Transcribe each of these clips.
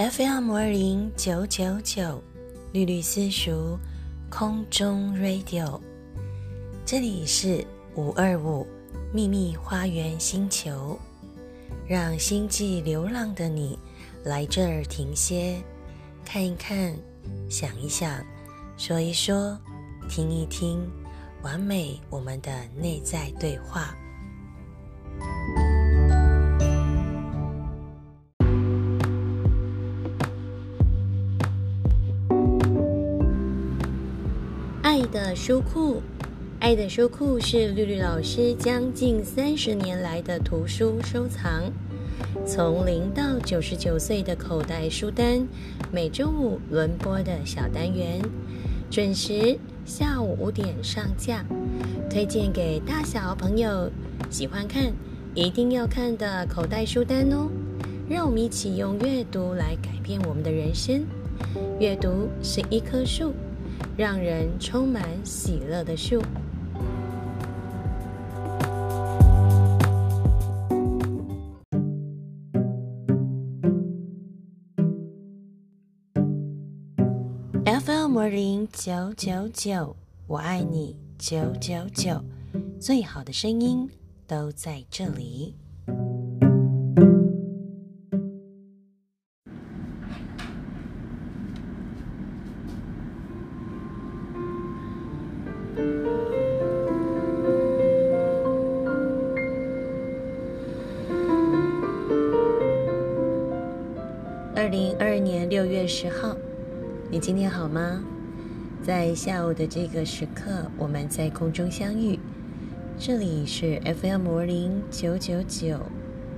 FM 二零九九九，绿绿私塾空中 Radio，这里是五二五秘密花园星球，让星际流浪的你来这儿停歇，看一看，想一想，说一说，听一听，完美我们的内在对话。的书库，爱的书库是绿绿老师将近三十年来的图书收藏，从零到九十九岁的口袋书单，每周五轮播的小单元，准时下午五点上架，推荐给大小朋友喜欢看、一定要看的口袋书单哦。让我们一起用阅读来改变我们的人生，阅读是一棵树。让人充满喜乐的树。FM 零九九九，我爱你九九九，最好的声音都在这里。十号，你今天好吗？在下午的这个时刻，我们在空中相遇。这里是 FM 五零九九九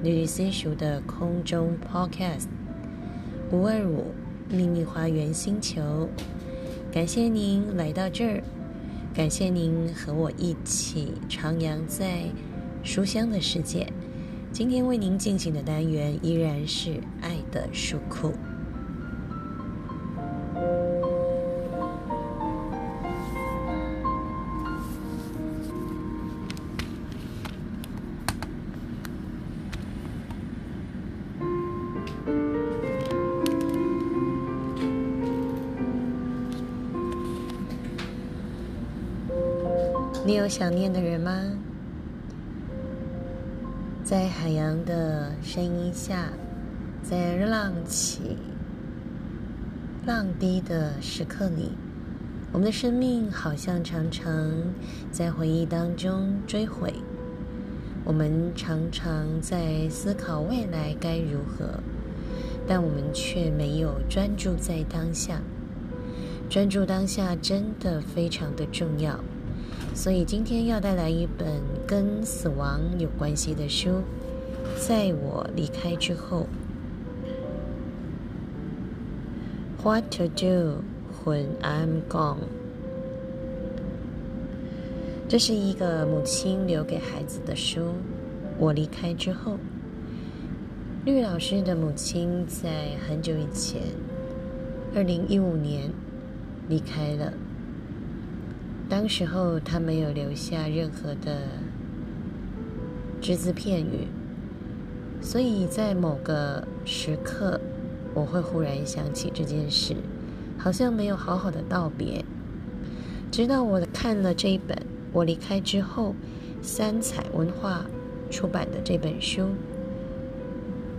绿绿 C 熟的空中 Podcast 五二五秘密花园星球。感谢您来到这儿，感谢您和我一起徜徉在书香的世界。今天为您进行的单元依然是爱的书库。想念的人吗？在海洋的声音下，在浪起浪低的时刻里，我们的生命好像常常在回忆当中追悔。我们常常在思考未来该如何，但我们却没有专注在当下。专注当下真的非常的重要。所以今天要带来一本跟死亡有关系的书，在我离开之后，What to do when I'm gone？这是一个母亲留给孩子的书。我离开之后，绿老师的母亲在很久以前，二零一五年离开了。当时候，他没有留下任何的只字片语，所以在某个时刻，我会忽然想起这件事，好像没有好好的道别。直到我看了这一本我离开之后，三彩文化出版的这本书，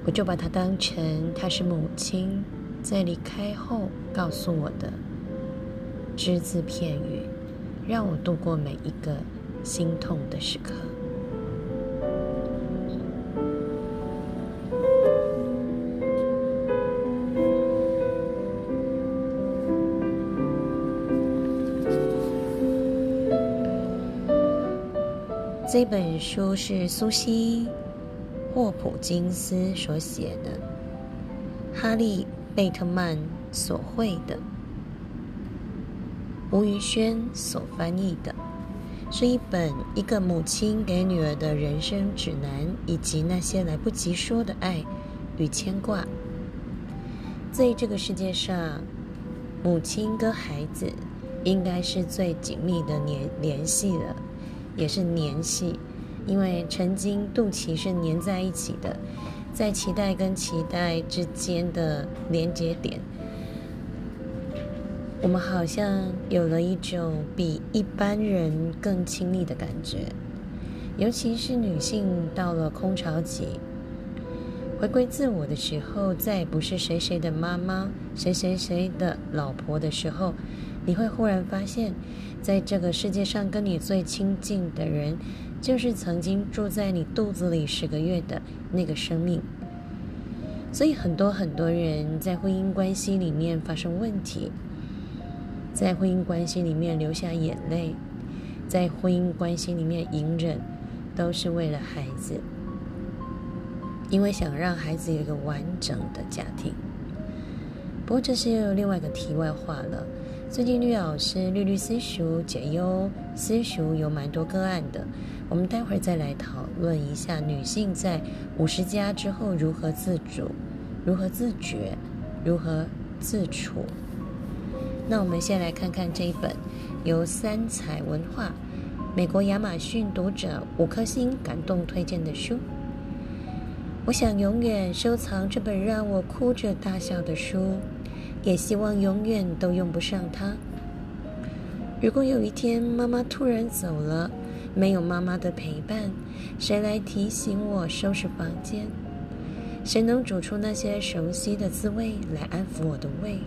我就把它当成它是母亲在离开后告诉我的只字片语。让我度过每一个心痛的时刻。这本书是苏西·霍普金斯所写的，哈利·贝特曼所绘的。吴宇轩所翻译的，是一本一个母亲给女儿的人生指南，以及那些来不及说的爱与牵挂。在这个世界上，母亲跟孩子应该是最紧密的联联系了，也是联系，因为曾经肚脐是粘在一起的，在脐带跟脐带之间的连接点，我们好像有了一种比一般人更亲密的感觉。尤其是女性到了空巢期，回归自我的时候，再也不是谁谁的妈妈、谁谁谁的老婆的时候，你会忽然发现，在这个世界上跟你最亲近的人，就是曾经住在你肚子里十个月的那个生命。所以，很多很多人在婚姻关系里面发生问题，在婚姻关系里面流下眼泪，在婚姻关系里面隐忍。都是为了孩子，因为想让孩子有一个完整的家庭。不过这是又有另外一个题外话了。最近绿老师绿绿私塾解忧私塾有蛮多个案的，我们待会儿再来讨论一下女性在五十加之后如何自主、如何自觉、如何自处。那我们先来看看这一本由三彩文化。美国亚马逊读者五颗星感动推荐的书，我想永远收藏这本让我哭着大笑的书，也希望永远都用不上它。如果有一天妈妈突然走了，没有妈妈的陪伴，谁来提醒我收拾房间？谁能煮出那些熟悉的滋味来安抚我的胃？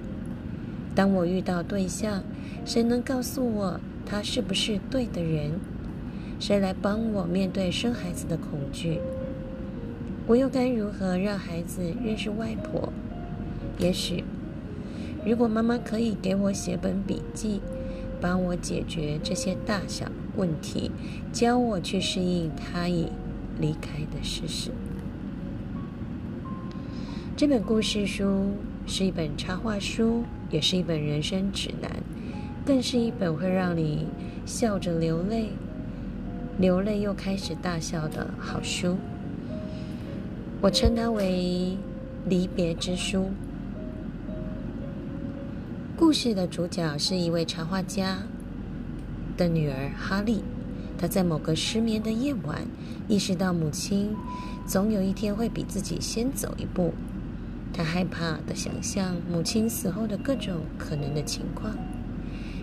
当我遇到对象，谁能告诉我？他是不是对的人？谁来帮我面对生孩子的恐惧？我又该如何让孩子认识外婆？也许，如果妈妈可以给我写本笔记，帮我解决这些大小问题，教我去适应他已离开的事实。这本故事书是一本插画书，也是一本人生指南。更是一本会让你笑着流泪、流泪又开始大笑的好书。我称它为离别之书。故事的主角是一位插画家的女儿哈利。她在某个失眠的夜晚，意识到母亲总有一天会比自己先走一步。他害怕的想象母亲死后的各种可能的情况。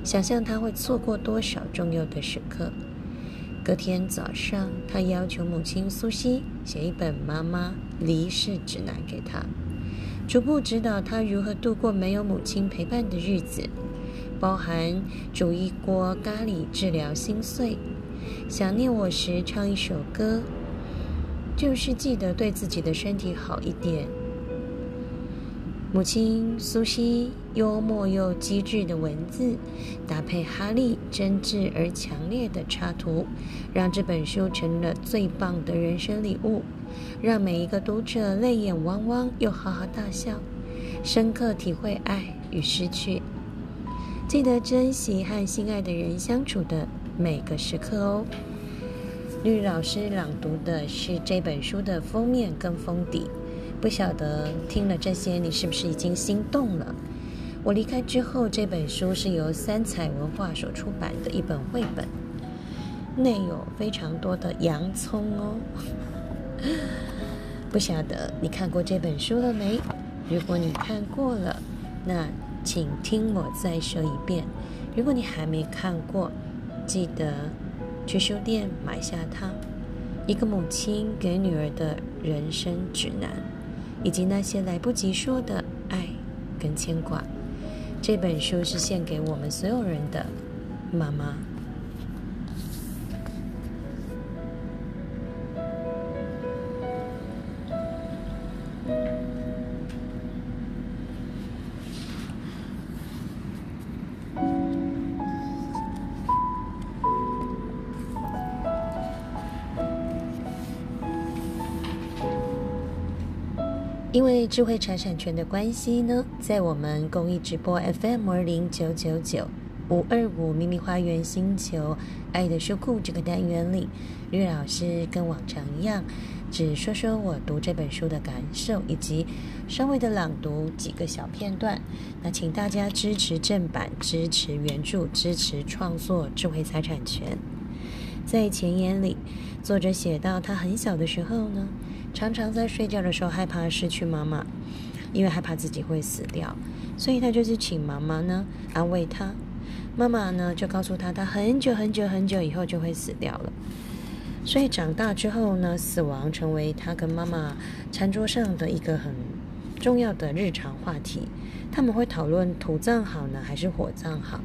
想象他会错过多少重要的时刻。隔天早上，他要求母亲苏西写一本妈妈离世指南给他，逐步指导他如何度过没有母亲陪伴的日子，包含煮一锅咖喱治疗心碎，想念我时唱一首歌，就是记得对自己的身体好一点。母亲苏西幽默又机智的文字，搭配哈利真挚而强烈的插图，让这本书成了最棒的人生礼物，让每一个读者泪眼汪汪又哈哈大笑，深刻体会爱与失去，记得珍惜和心爱的人相处的每个时刻哦。绿老师朗读的是这本书的封面跟封底。不晓得听了这些，你是不是已经心动了？我离开之后，这本书是由三彩文化所出版的一本绘本，内有非常多的洋葱哦。不晓得你看过这本书了没？如果你看过了，那请听我再说一遍。如果你还没看过，记得去书店买下它。一个母亲给女儿的人生指南。以及那些来不及说的爱跟牵挂，这本书是献给我们所有人的妈妈。智慧财产权的关系呢，在我们公益直播 FM 二零九九九五二五秘密花园星球爱的书库这个单元里，绿老师跟往常一样，只说说我读这本书的感受，以及稍微的朗读几个小片段。那请大家支持正版，支持原著，支持创作智慧财产权。在前言里，作者写到他很小的时候呢。常常在睡觉的时候害怕失去妈妈，因为害怕自己会死掉，所以他就是请妈妈呢安慰他。妈妈呢就告诉他，他很久很久很久以后就会死掉了。所以长大之后呢，死亡成为他跟妈妈餐桌上的一个很重要的日常话题。他们会讨论土葬好呢，还是火葬好？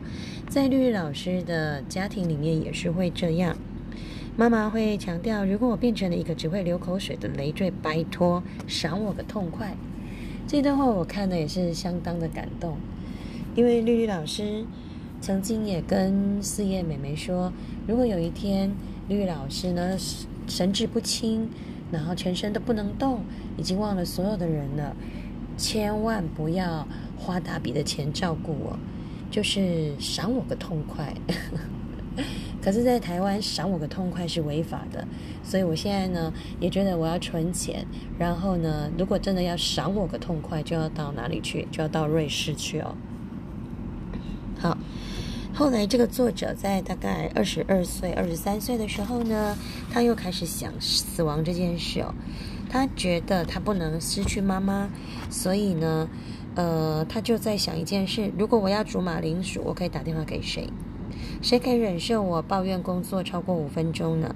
在绿绿老师的家庭里面也是会这样。妈妈会强调，如果我变成了一个只会流口水的累赘，拜托赏我个痛快。这段话我看的也是相当的感动，因为绿绿老师曾经也跟四叶美眉说，如果有一天绿绿老师呢神志不清，然后全身都不能动，已经忘了所有的人了，千万不要。花大笔的钱照顾我，就是赏我个痛快。可是，在台湾赏我个痛快是违法的，所以我现在呢也觉得我要存钱。然后呢，如果真的要赏我个痛快，就要到哪里去？就要到瑞士去哦。好，后来这个作者在大概二十二岁、二十三岁的时候呢，他又开始想死亡这件事哦。他觉得他不能失去妈妈，所以呢。呃，他就在想一件事：如果我要煮马铃薯，我可以打电话给谁？谁可以忍受我抱怨工作超过五分钟呢？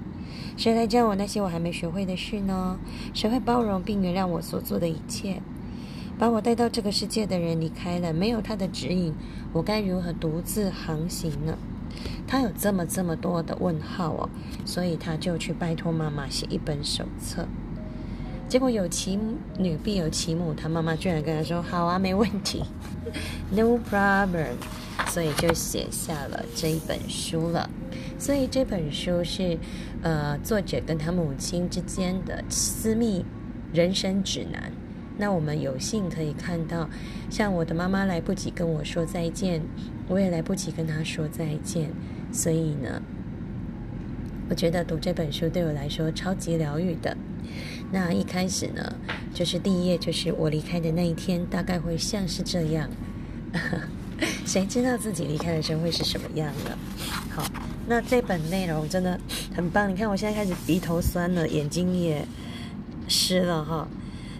谁来教我那些我还没学会的事呢？谁会包容并原谅我所做的一切？把我带到这个世界的人离开了，没有他的指引，我该如何独自航行呢？他有这么这么多的问号哦，所以他就去拜托妈妈写一本手册。结果有其女必有其母，他妈妈居然跟他说：“好啊，没问题，no problem。”所以就写下了这一本书了。所以这本书是呃作者跟他母亲之间的私密人生指南。那我们有幸可以看到，像我的妈妈来不及跟我说再见，我也来不及跟她说再见。所以呢，我觉得读这本书对我来说超级疗愈的。那一开始呢，就是第一页，就是我离开的那一天，大概会像是这样。谁知道自己离开的时候会是什么样的？好，那这本内容真的很棒。你看，我现在开始鼻头酸了，眼睛也湿了哈。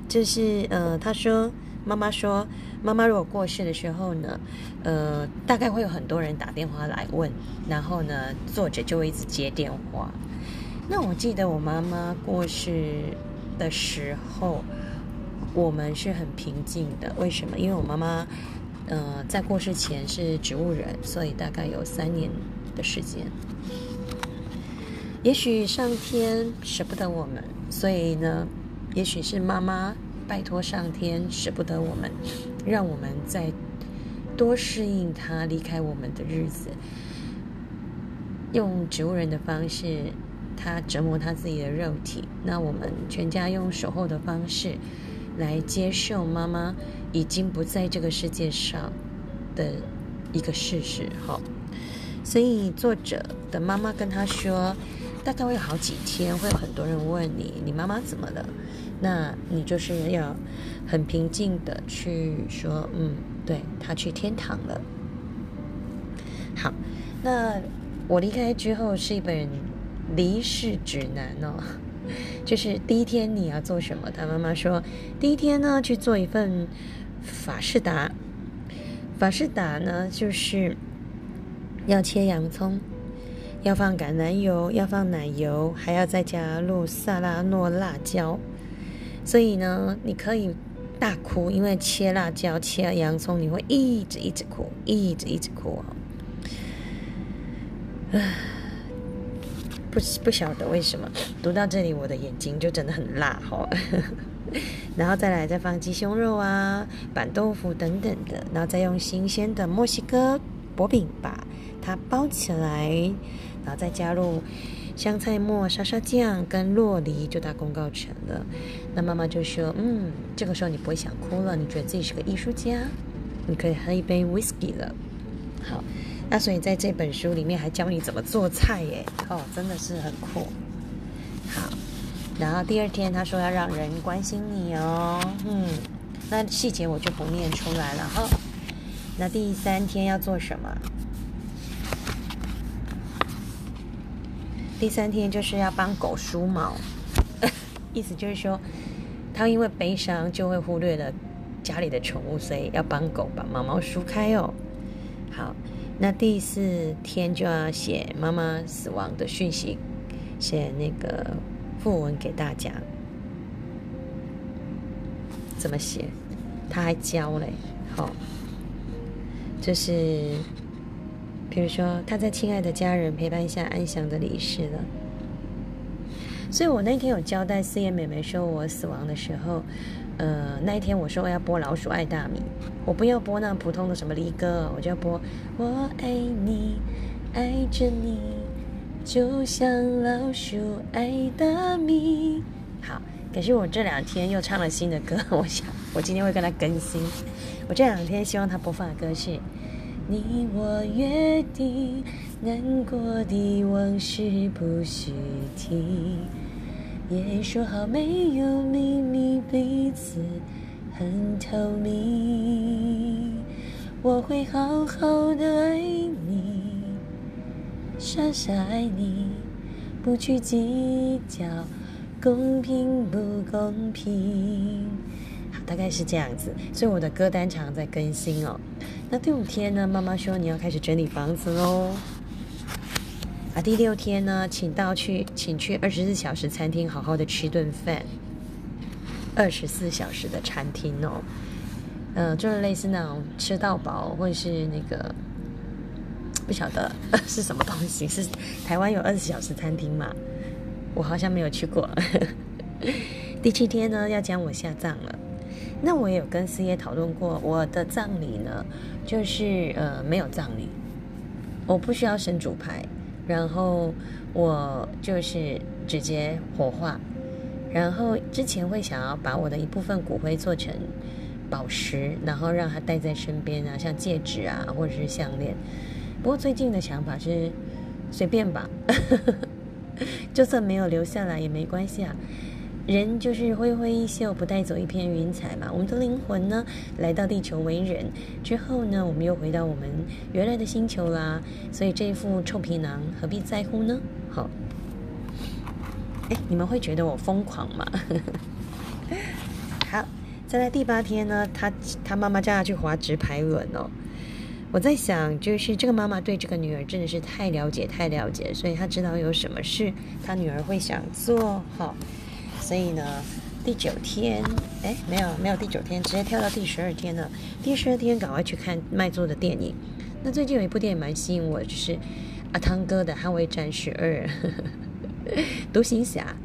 就是呃，他说，妈妈说，妈妈如果过世的时候呢，呃，大概会有很多人打电话来问，然后呢，作者就会一直接电话。那我记得我妈妈过世的时候，我们是很平静的。为什么？因为我妈妈，呃，在过世前是植物人，所以大概有三年的时间。也许上天舍不得我们，所以呢，也许是妈妈拜托上天舍不得我们，让我们再多适应他离开我们的日子，用植物人的方式。他折磨他自己的肉体，那我们全家用守候的方式来接受妈妈已经不在这个世界上的一个事实。哈，所以作者的妈妈跟他说，大概会有好几天，会有很多人问你，你妈妈怎么了？那你就是要很平静的去说，嗯，对，她去天堂了。好，那我离开之后是一本。离世指南哦，就是第一天你要做什么？他妈妈说，第一天呢去做一份法式达。法式达呢，就是要切洋葱，要放橄榄油，要放奶油，还要再加入萨拉诺辣椒。所以呢，你可以大哭，因为切辣椒、切洋葱，你会一直一直哭，一直一直哭啊。不不晓得为什么读到这里，我的眼睛就真的很辣哈。然后再来再放鸡胸肉啊、板豆腐等等的，然后再用新鲜的墨西哥薄饼把它包起来，然后再加入香菜末、沙沙酱跟洛梨，就大功告成了。那妈妈就说：“嗯，这个时候你不会想哭了，你觉得自己是个艺术家，你可以喝一杯 whisky 了。”好。那所以在这本书里面还教你怎么做菜耶，哦，真的是很酷。好，然后第二天他说要让人关心你哦，嗯，那细节我就不念出来了哈。那第三天要做什么？第三天就是要帮狗梳毛。意思就是说，他因为悲伤就会忽略了家里的宠物，所以要帮狗把毛毛梳开哦。好，那第四天就要写妈妈死亡的讯息，写那个讣文给大家。怎么写？他还教嘞。好，就是。比如说，他在亲爱的家人陪伴下安详的离世了。所以我那天有交代四叶妹妹说，我死亡的时候，呃，那一天我说我要播《老鼠爱大米》，我不要播那普通的什么离歌，我就要播“我爱你，爱着你，就像老鼠爱大米”。好，可是我这两天又唱了新的歌，我想我今天会跟他更新。我这两天希望他播放的歌是。你我约定，难过的往事不许提，也说好没有秘密，彼此很透明。我会好好的爱你，傻傻爱你，不去计较公平不公平。好，大概是这样子，所以我的歌单常在更新哦。那第五天呢？妈妈说你要开始整理房子喽。啊，第六天呢，请到去，请去二十四小时餐厅好好的吃顿饭。二十四小时的餐厅哦，嗯，就是类似那种吃到饱，或者是那个不晓得 是什么东西。是台湾有二十四小时餐厅吗？我好像没有去过。第七天呢，要将我下葬了。那我也有跟四爷讨论过，我的葬礼呢，就是呃没有葬礼，我不需要神主牌，然后我就是直接火化，然后之前会想要把我的一部分骨灰做成宝石，然后让它带在身边啊，像戒指啊或者是项链。不过最近的想法是随便吧，就算没有留下来也没关系啊。人就是挥挥衣袖，不带走一片云彩嘛。我们的灵魂呢，来到地球为人之后呢，我们又回到我们原来的星球啦。所以这一副臭皮囊何必在乎呢？好，哎，你们会觉得我疯狂吗？好，再来第八天呢，他他妈妈叫他去滑直排轮哦。我在想，就是这个妈妈对这个女儿真的是太了解，太了解，所以她知道有什么事，她女儿会想做好。所以呢，第九天，哎，没有没有第九天，直接跳到第十二天了。第十二天赶快去看麦作的电影。那最近有一部电影蛮吸引我，就是阿汤哥的《捍卫战士二》，独行侠，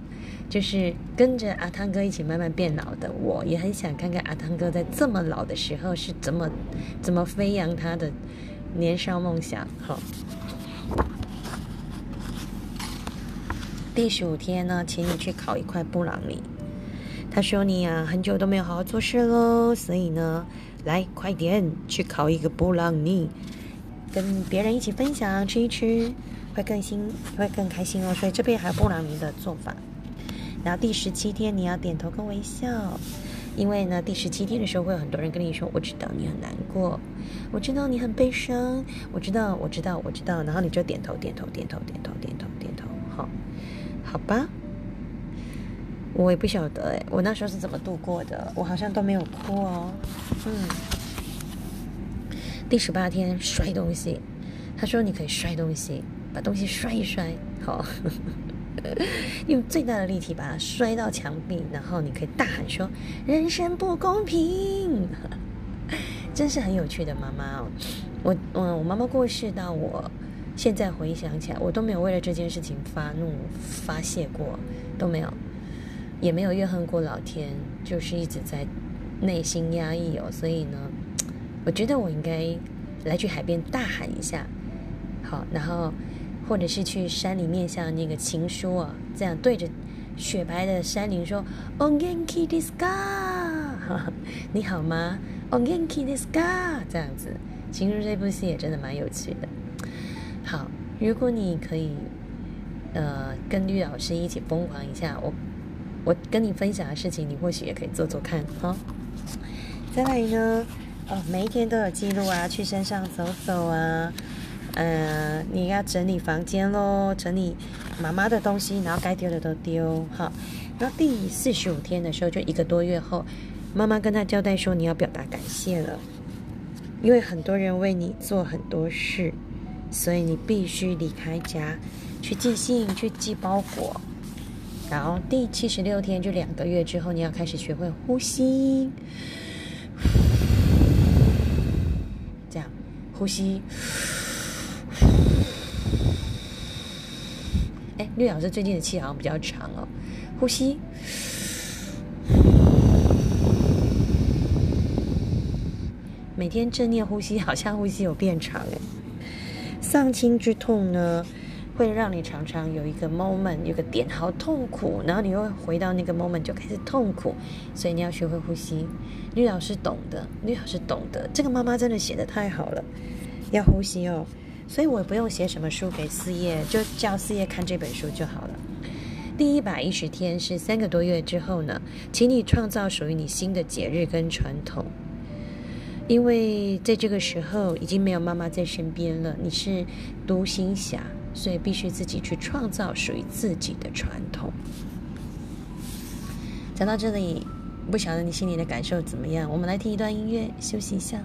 就是跟着阿汤哥一起慢慢变老的。我也很想看看阿汤哥在这么老的时候是怎么怎么飞扬他的年少梦想。好。第十五天呢，请你去烤一块布朗尼。他说你呀，很久都没有好好做事喽，所以呢，来快点去烤一个布朗尼，跟别人一起分享吃一吃，会更新会更开心哦。所以这边还有布朗尼的做法。然后第十七天你要点头跟微笑，因为呢，第十七天的时候会有很多人跟你说，我知道你很难过，我知道你很悲伤，我知道，我知道，我知道。然后你就点头，点头，点头，点头，点头，点头，好。好吧，我也不晓得哎，我那时候是怎么度过的？我好像都没有哭哦。嗯，第十八天摔东西，他说你可以摔东西，把东西摔一摔，好，用最大的力气把它摔到墙壁，然后你可以大喊说：“人生不公平。”真是很有趣的妈妈哦。我嗯，我妈妈过世到我。现在回想起来，我都没有为了这件事情发怒发泄过，都没有，也没有怨恨过老天，就是一直在内心压抑哦。所以呢，我觉得我应该来去海边大喊一下，好，然后或者是去山里面像那个情书啊，这样对着雪白的山林说 o n g e n k i desu ka？你好吗 o n g e n k i desu ka？这样子，情书这部戏也真的蛮有趣的。好，如果你可以，呃，跟绿老师一起疯狂一下，我我跟你分享的事情，你或许也可以做做看，哈。再来呢，哦，每一天都有记录啊，去山上走走啊，呃，你要整理房间喽，整理妈妈的东西，然后该丢的都丢，哈。然后第四十五天的时候，就一个多月后，妈妈跟他交代说，你要表达感谢了，因为很多人为你做很多事，所以你必须离开家，去寄信，去寄包裹。然后第七十六天，就两个月之后，你要开始学会呼吸，这样呼吸。哎，绿老师最近的气好像比较长哦，呼吸。每天正念呼吸，好像呼吸有变长哎。丧亲之痛呢？会让你常常有一个 moment，有个点好痛苦，然后你又回到那个 moment 就开始痛苦，所以你要学会呼吸。女老师懂得，女老师懂得，这个妈妈真的写的太好了，要呼吸哦。所以我不用写什么书给四叶，就叫四叶看这本书就好了。第一百一十天是三个多月之后呢，请你创造属于你新的节日跟传统，因为在这个时候已经没有妈妈在身边了，你是独行侠。所以必须自己去创造属于自己的传统。讲到这里，不晓得你心里的感受怎么样？我们来听一段音乐，休息一下。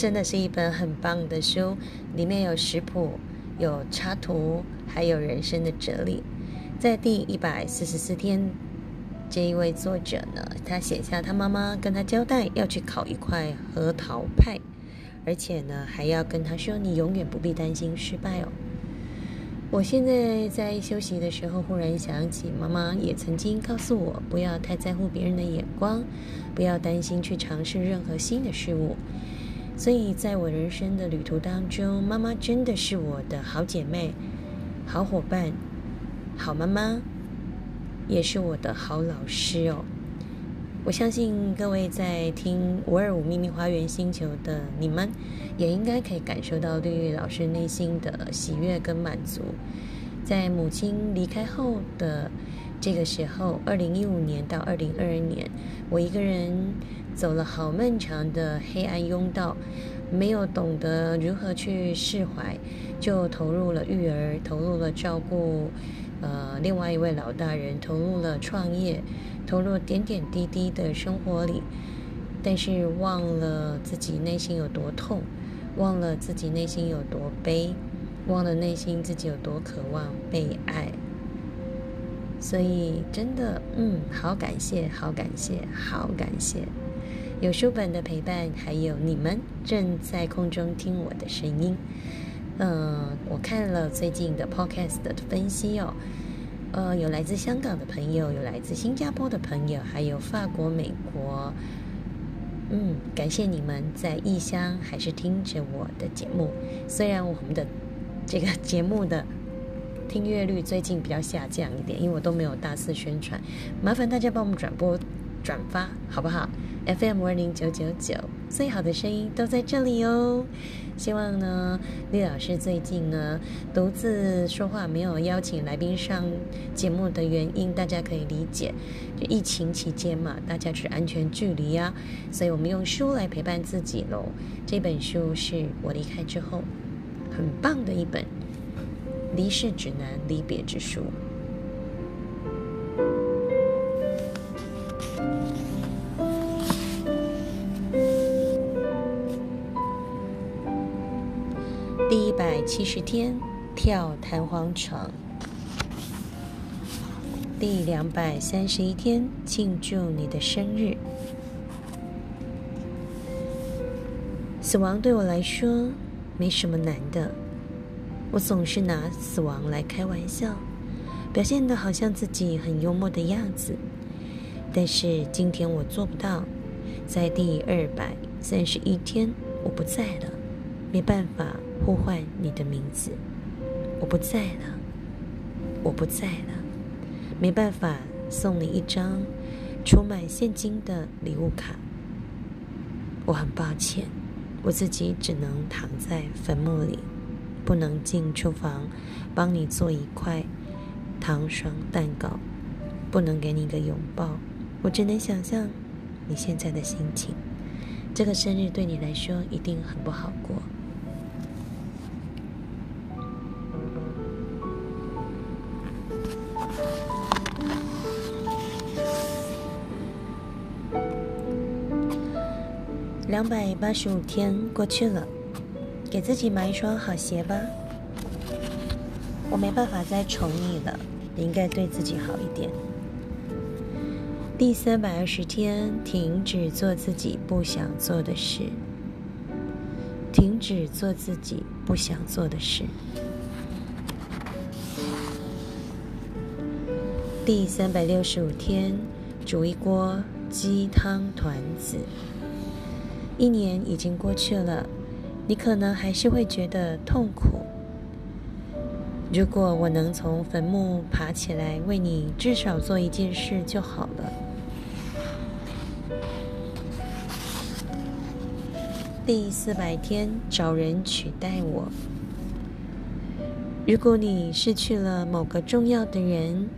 真的是一本很棒的书，里面有食谱、有插图，还有人生的哲理。在第一百四十四天，这一位作者呢，他写下他妈妈跟他交代要去烤一块核桃派，而且呢，还要跟他说：“你永远不必担心失败哦。”我现在在休息的时候，忽然想起妈妈也曾经告诉我，不要太在乎别人的眼光，不要担心去尝试任何新的事物。所以，在我人生的旅途当中，妈妈真的是我的好姐妹、好伙伴、好妈妈，也是我的好老师哦。我相信各位在听五二五秘密花园星球的你们，也应该可以感受到绿绿老师内心的喜悦跟满足。在母亲离开后的这个时候，二零一五年到二零二二年，我一个人。走了好漫长的黑暗甬道，没有懂得如何去释怀，就投入了育儿，投入了照顾，呃，另外一位老大人，投入了创业，投入点点滴滴的生活里，但是忘了自己内心有多痛，忘了自己内心有多悲，忘了内心自己有多渴望被爱。所以真的，嗯，好感谢，好感谢，好感谢。有书本的陪伴，还有你们正在空中听我的声音。嗯，我看了最近的 Podcast 的分析哦，呃，有来自香港的朋友，有来自新加坡的朋友，还有法国、美国。嗯，感谢你们在异乡还是听着我的节目。虽然我们的这个节目的听阅率最近比较下降一点，因为我都没有大肆宣传，麻烦大家帮我们转播、转发，好不好？FM 二零九九九，最好的声音都在这里哦。希望呢，李老师最近呢独自说话，没有邀请来宾上节目的原因，大家可以理解。就疫情期间嘛，大家是安全距离啊，所以我们用书来陪伴自己喽。这本书是我离开之后很棒的一本离世指南、离别之书。百七十天跳弹簧床，第两百三十一天庆祝你的生日。死亡对我来说没什么难的，我总是拿死亡来开玩笑，表现的好像自己很幽默的样子。但是今天我做不到，在第二百三十一天我不在了，没办法。呼唤你的名字，我不在了，我不在了，没办法送你一张充满现金的礼物卡。我很抱歉，我自己只能躺在坟墓里，不能进厨房帮你做一块糖霜蛋糕，不能给你一个拥抱。我只能想象你现在的心情。这个生日对你来说一定很不好过。两百八十五天过去了，给自己买一双好鞋吧。我没办法再宠你了，你应该对自己好一点。第三百二十天，停止做自己不想做的事。停止做自己不想做的事。第三百六十五天，煮一锅鸡汤团子。一年已经过去了，你可能还是会觉得痛苦。如果我能从坟墓爬起来，为你至少做一件事就好了。第四百天，找人取代我。如果你失去了某个重要的人，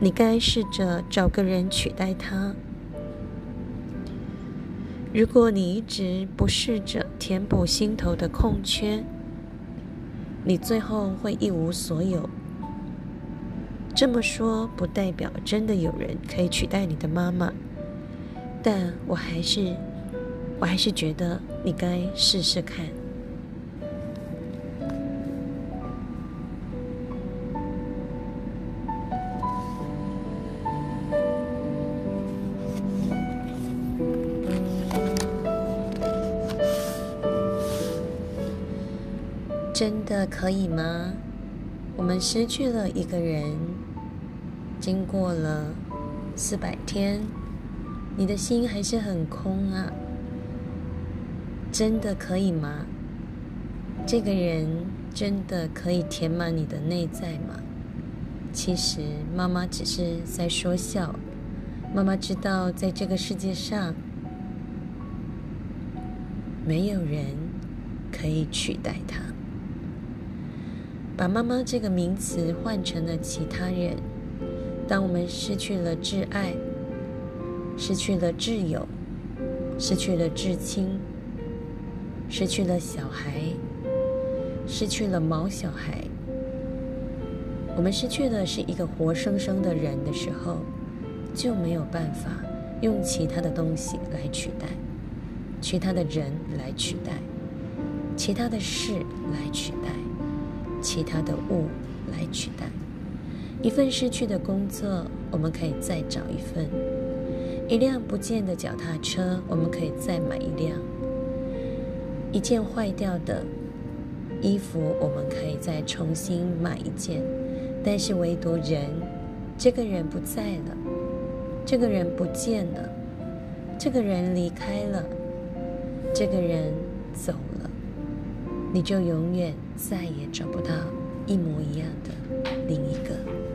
你该试着找个人取代他。如果你一直不试着填补心头的空缺，你最后会一无所有。这么说不代表真的有人可以取代你的妈妈，但我还是，我还是觉得你该试试看。真的可以吗？我们失去了一个人，经过了四百天，你的心还是很空啊。真的可以吗？这个人真的可以填满你的内在吗？其实妈妈只是在说笑。妈妈知道，在这个世界上，没有人可以取代他。把“妈妈”这个名词换成了其他人。当我们失去了挚爱，失去了挚友，失去了至亲，失去了小孩，失去了毛小孩，我们失去的是一个活生生的人的时候，就没有办法用其他的东西来取代，其他的人来取代，其他的事来取代。其他的物来取代一份失去的工作，我们可以再找一份；一辆不见的脚踏车，我们可以再买一辆；一件坏掉的衣服，我们可以再重新买一件。但是唯独人，这个人不在了，这个人不见了，这个人离开了，这个人走了。你就永远再也找不到一模一样的另一个。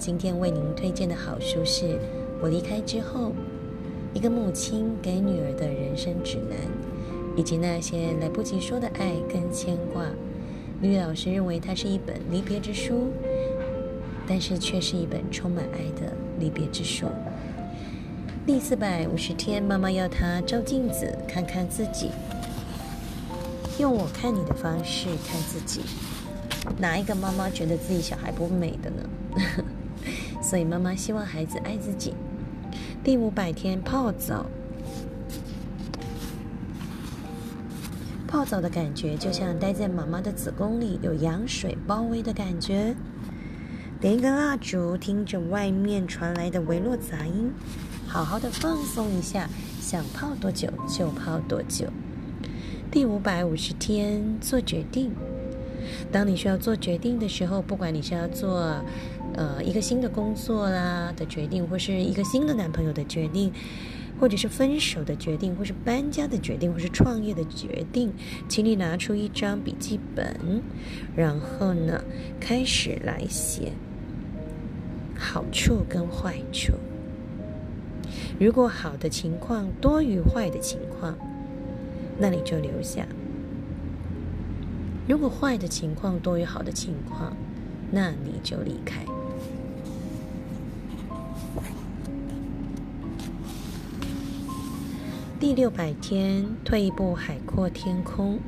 今天为您推荐的好书是《我离开之后》，一个母亲给女儿的人生指南，以及那些来不及说的爱跟牵挂。吕老师认为它是一本离别之书，但是却是一本充满爱的离别之书。第四百五十天，妈妈要她照镜子，看看自己。用我看你的方式看自己，哪一个妈妈觉得自己小孩不美的呢？所以妈妈希望孩子爱自己。第五百天泡澡，泡澡的感觉就像待在妈妈的子宫里，有羊水包围的感觉。点一根蜡烛，听着外面传来的微弱杂音，好好的放松一下，想泡多久就泡多久。第五百五十天做决定。当你需要做决定的时候，不管你是要做，呃，一个新的工作啦的决定，或是一个新的男朋友的决定，或者是分手的决定，或是搬家的决定，或是创业的决定，请你拿出一张笔记本，然后呢，开始来写好处跟坏处。如果好的情况多于坏的情况，那你就留下。如果坏的情况多于好的情况，那你就离开。第六百天，退一步海阔天空。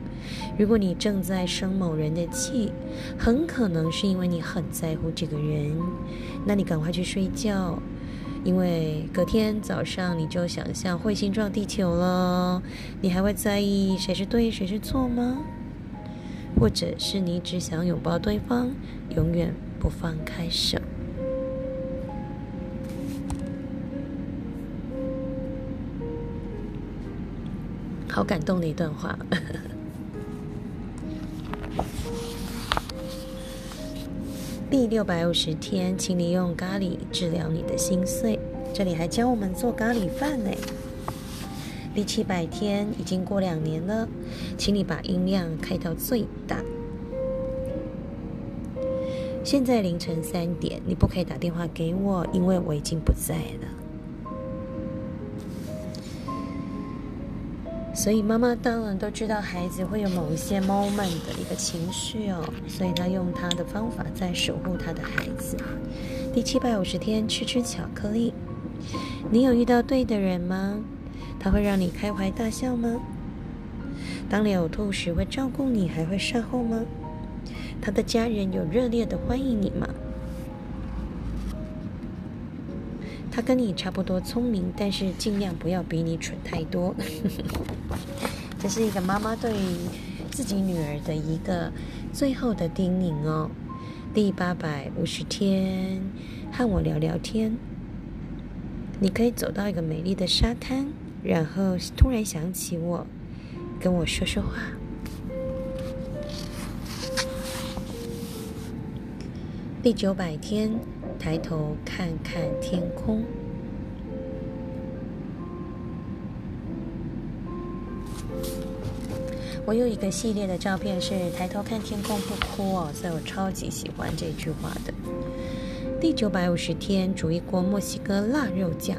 如果你正在生某人的气，很可能是因为你很在乎这个人，那你赶快去睡觉，因为隔天早上你就想象彗星撞地球了。你还会在意谁是对谁是错吗？或者是你只想拥抱对方，永远不放开手。好感动的一段话。第六百五十天，请你用咖喱治疗你的心碎。这里还教我们做咖喱饭呢。第七百天已经过两年了，请你把音量开到最大。现在凌晨三点，你不可以打电话给我，因为我已经不在了。所以妈妈当然都知道孩子会有某一些 moment 的一个情绪哦，所以她用她的方法在守护她的孩子。第七百五十天，吃吃巧克力。你有遇到对的人吗？他会让你开怀大笑吗？当你呕吐时会照顾你，还会善后吗？他的家人有热烈的欢迎你吗？他跟你差不多聪明，但是尽量不要比你蠢太多。这是一个妈妈对于自己女儿的一个最后的叮咛哦。第八百五十天，和我聊聊天。你可以走到一个美丽的沙滩。然后突然想起我，跟我说说话。第九百天，抬头看看天空。我有一个系列的照片是抬头看天空不哭哦，所以我超级喜欢这句话的。第九百五十天，煮一锅墨西哥腊肉酱。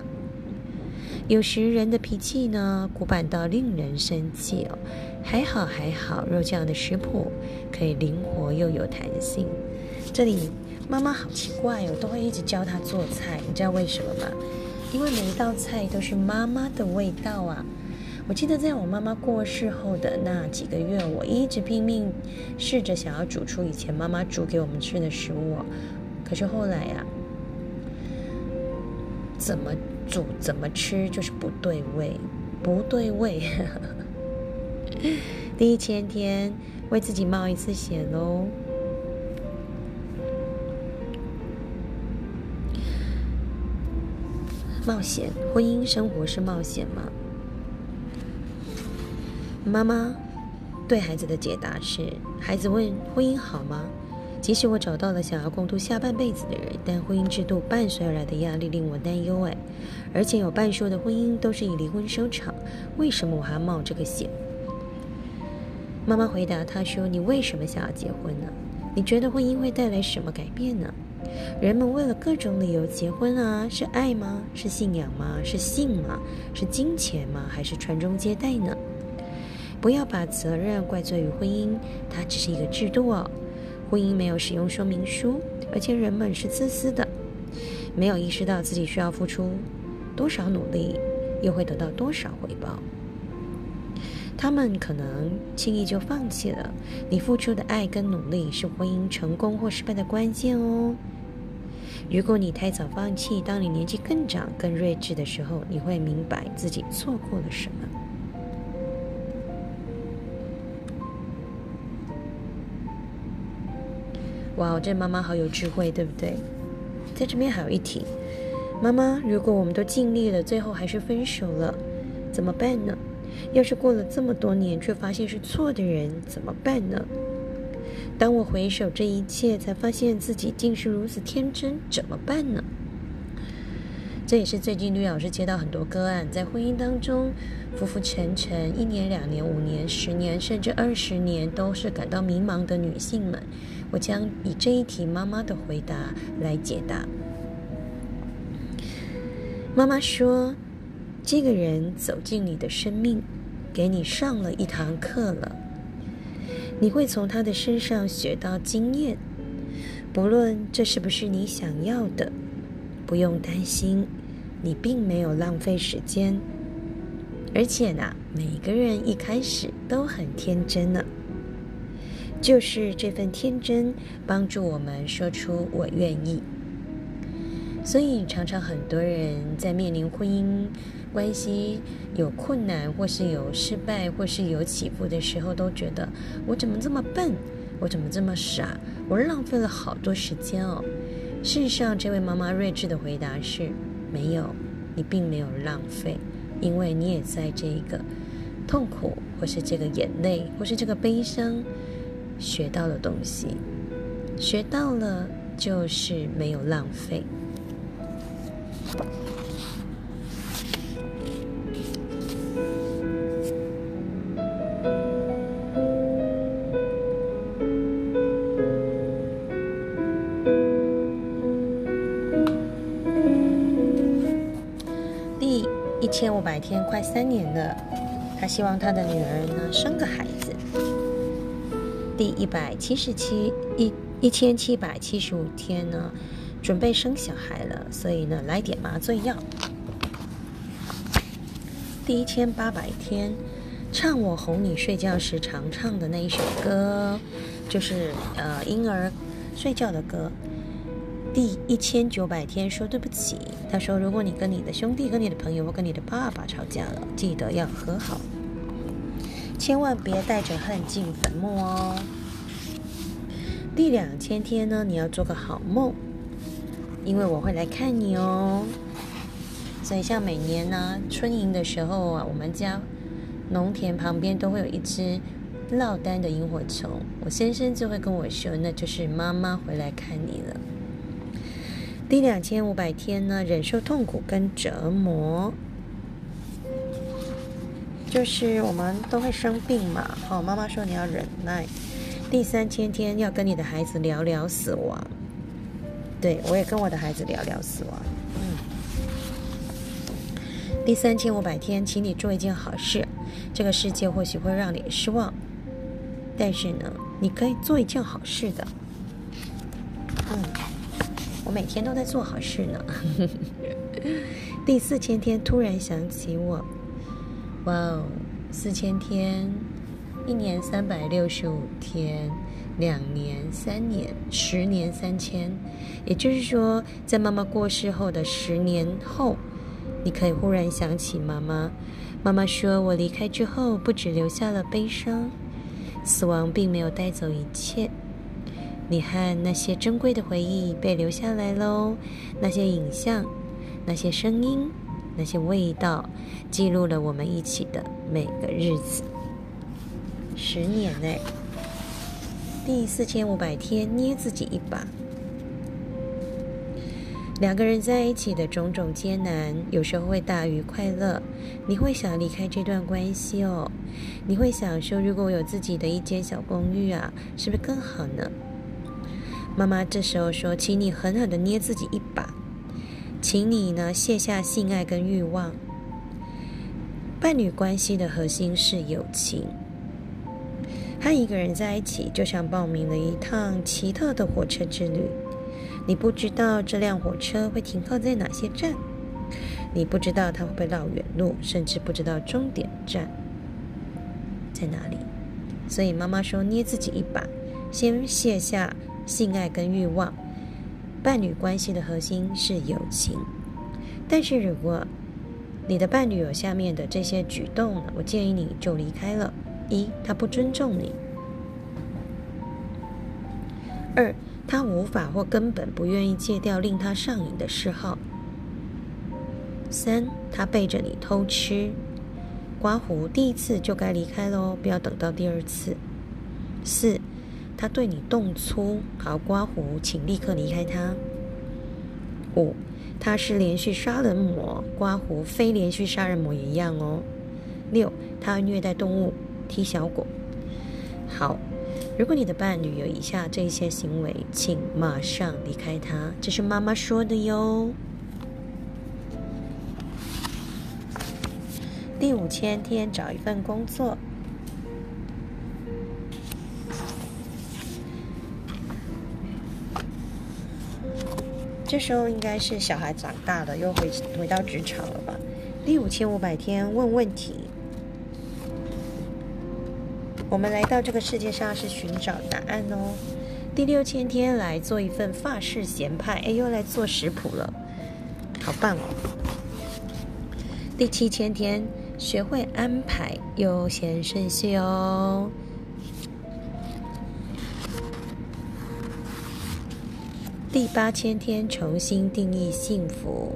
有时人的脾气呢，古板到令人生气哦。还好还好，肉酱的食谱可以灵活又有弹性。这里妈妈好奇怪哦，都会一直教她做菜，你知道为什么吗？因为每一道菜都是妈妈的味道啊。我记得在我妈妈过世后的那几个月，我一直拼命试着想要煮出以前妈妈煮给我们吃的食物，可是后来呀，怎么？煮怎么吃就是不对味，不对味。第一千天为自己冒一次险喽。冒险，婚姻生活是冒险吗？妈妈对孩子的解答是：孩子问婚姻好吗？即使我找到了想要共度下半辈子的人，但婚姻制度伴随而来的压力令我担忧。哎，而且有半数的婚姻都是以离婚收场，为什么我还要冒这个险？妈妈回答他说：“你为什么想要结婚呢？你觉得婚姻会带来什么改变呢？人们为了各种理由结婚啊，是爱吗？是信仰吗？是性吗？是金钱吗？还是传宗接代呢？不要把责任怪罪于婚姻，它只是一个制度哦。”婚姻没有使用说明书，而且人们是自私的，没有意识到自己需要付出多少努力，又会得到多少回报。他们可能轻易就放弃了。你付出的爱跟努力是婚姻成功或失败的关键哦。如果你太早放弃，当你年纪更长、更睿智的时候，你会明白自己错过了什么。哇，这妈妈好有智慧，对不对？在这边还有一题，妈妈，如果我们都尽力了，最后还是分手了，怎么办呢？要是过了这么多年，却发现是错的人，怎么办呢？当我回首这一切，才发现自己竟是如此天真，怎么办呢？这也是最近吕老师接到很多个案，在婚姻当中浮浮沉沉，一年、两年、五年、十年，甚至二十年，都是感到迷茫的女性们。我将以这一题妈妈的回答来解答。妈妈说：“这个人走进你的生命，给你上了一堂课了。你会从他的身上学到经验，不论这是不是你想要的。”不用担心，你并没有浪费时间，而且呢，每个人一开始都很天真呢。就是这份天真，帮助我们说出“我愿意”。所以，常常很多人在面临婚姻关系有困难，或是有失败，或是有起伏的时候，都觉得我怎么这么笨，我怎么这么傻，我浪费了好多时间哦。事实上，这位妈妈睿智的回答是：没有，你并没有浪费，因为你也在这个痛苦，或是这个眼泪，或是这个悲伤，学到了东西，学到了就是没有浪费。天，快三年了。他希望他的女儿呢生个孩子。第一百七十七一一千七百七十五天呢，准备生小孩了，所以呢来点麻醉药。第一千八百天，唱我哄你睡觉时常唱的那一首歌，就是呃婴儿睡觉的歌。第一千九百天说对不他说：“如果你跟你的兄弟、跟你的朋友或跟你的爸爸吵架了，记得要和好，千万别带着恨进坟墓哦。”第两千天呢，你要做个好梦，因为我会来看你哦。所以像每年呢春迎的时候啊，我们家农田旁边都会有一只落单的萤火虫，我先生就会跟我说：“那就是妈妈回来看你了。”第两千五百天呢，忍受痛苦跟折磨，就是我们都会生病嘛。好，妈妈说你要忍耐。第三千天要跟你的孩子聊聊死亡，对我也跟我的孩子聊聊死亡。嗯。第三千五百天，请你做一件好事。这个世界或许会让你失望，但是呢，你可以做一件好事的。每天都在做好事呢。第四千天突然想起我，哇哦，四千天，一年三百六十五天，两年、三年、十年、三千，也就是说，在妈妈过世后的十年后，你可以忽然想起妈妈。妈妈说：“我离开之后，不只留下了悲伤，死亡并没有带走一切。”你和那些珍贵的回忆被留下来喽，那些影像、那些声音、那些味道，记录了我们一起的每个日子。十年内，第四千五百天，捏自己一把。两个人在一起的种种艰难，有时候会大于快乐。你会想离开这段关系哦？你会想说，如果我有自己的一间小公寓啊，是不是更好呢？妈妈这时候说：“请你狠狠的捏自己一把，请你呢卸下性爱跟欲望。伴侣关系的核心是友情。和一个人在一起，就像报名了一趟奇特的火车之旅。你不知道这辆火车会停靠在哪些站，你不知道它会不会绕远路，甚至不知道终点站在哪里。所以妈妈说：捏自己一把，先卸下。”性爱跟欲望，伴侣关系的核心是友情。但是如果你的伴侣有下面的这些举动，我建议你就离开了。一，他不尊重你；二，他无法或根本不愿意戒掉令他上瘾的嗜好；三，他背着你偷吃。刮胡第一次就该离开喽，不要等到第二次。四，他对你动粗，好刮胡，请立刻离开他。五，他是连续杀人魔，刮胡非连续杀人魔也一样哦。六，他虐待动物，踢小狗。好，如果你的伴侣有以下这些行为，请马上离开他，这是妈妈说的哟。第五千天找一份工作。这时候应该是小孩长大了，又回回到职场了吧？第五千五百天问问题。我们来到这个世界上是寻找答案哦。第六千天来做一份法式咸派，哎，又来做食谱了，好棒哦。第七千天学会安排优先顺序哦。第八千天重新定义幸福，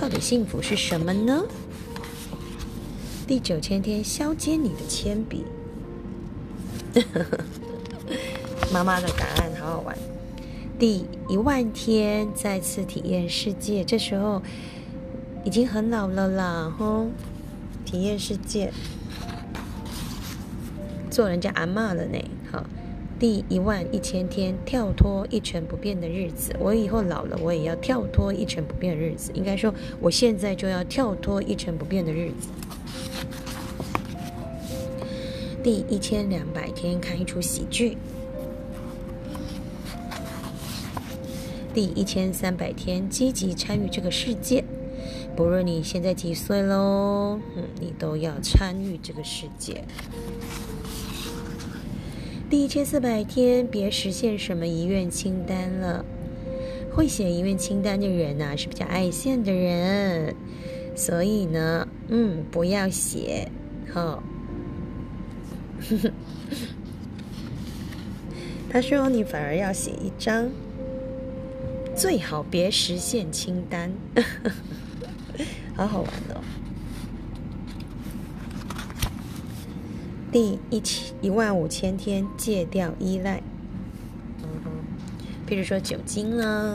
到底幸福是什么呢？第九千天削尖你的铅笔，妈妈的答案好好玩。第一万天再次体验世界，这时候已经很老了啦，吼！体验世界，做人家阿妈了呢，第一万一千天跳脱一成不变的日子，我以后老了，我也要跳脱一成不变的日子。应该说，我现在就要跳脱一成不变的日子。第一千两百天看一出喜剧。第一千三百天积极参与这个世界，不论你现在几岁喽，嗯，你都要参与这个世界。第一千四百天，别实现什么遗愿清单了。会写遗愿清单的人呢，是比较爱现的人，所以呢，嗯，不要写，好。他说你反而要写一张，最好别实现清单，好好玩哦。第一千一万五千天戒掉依赖，嗯，比如说酒精啦，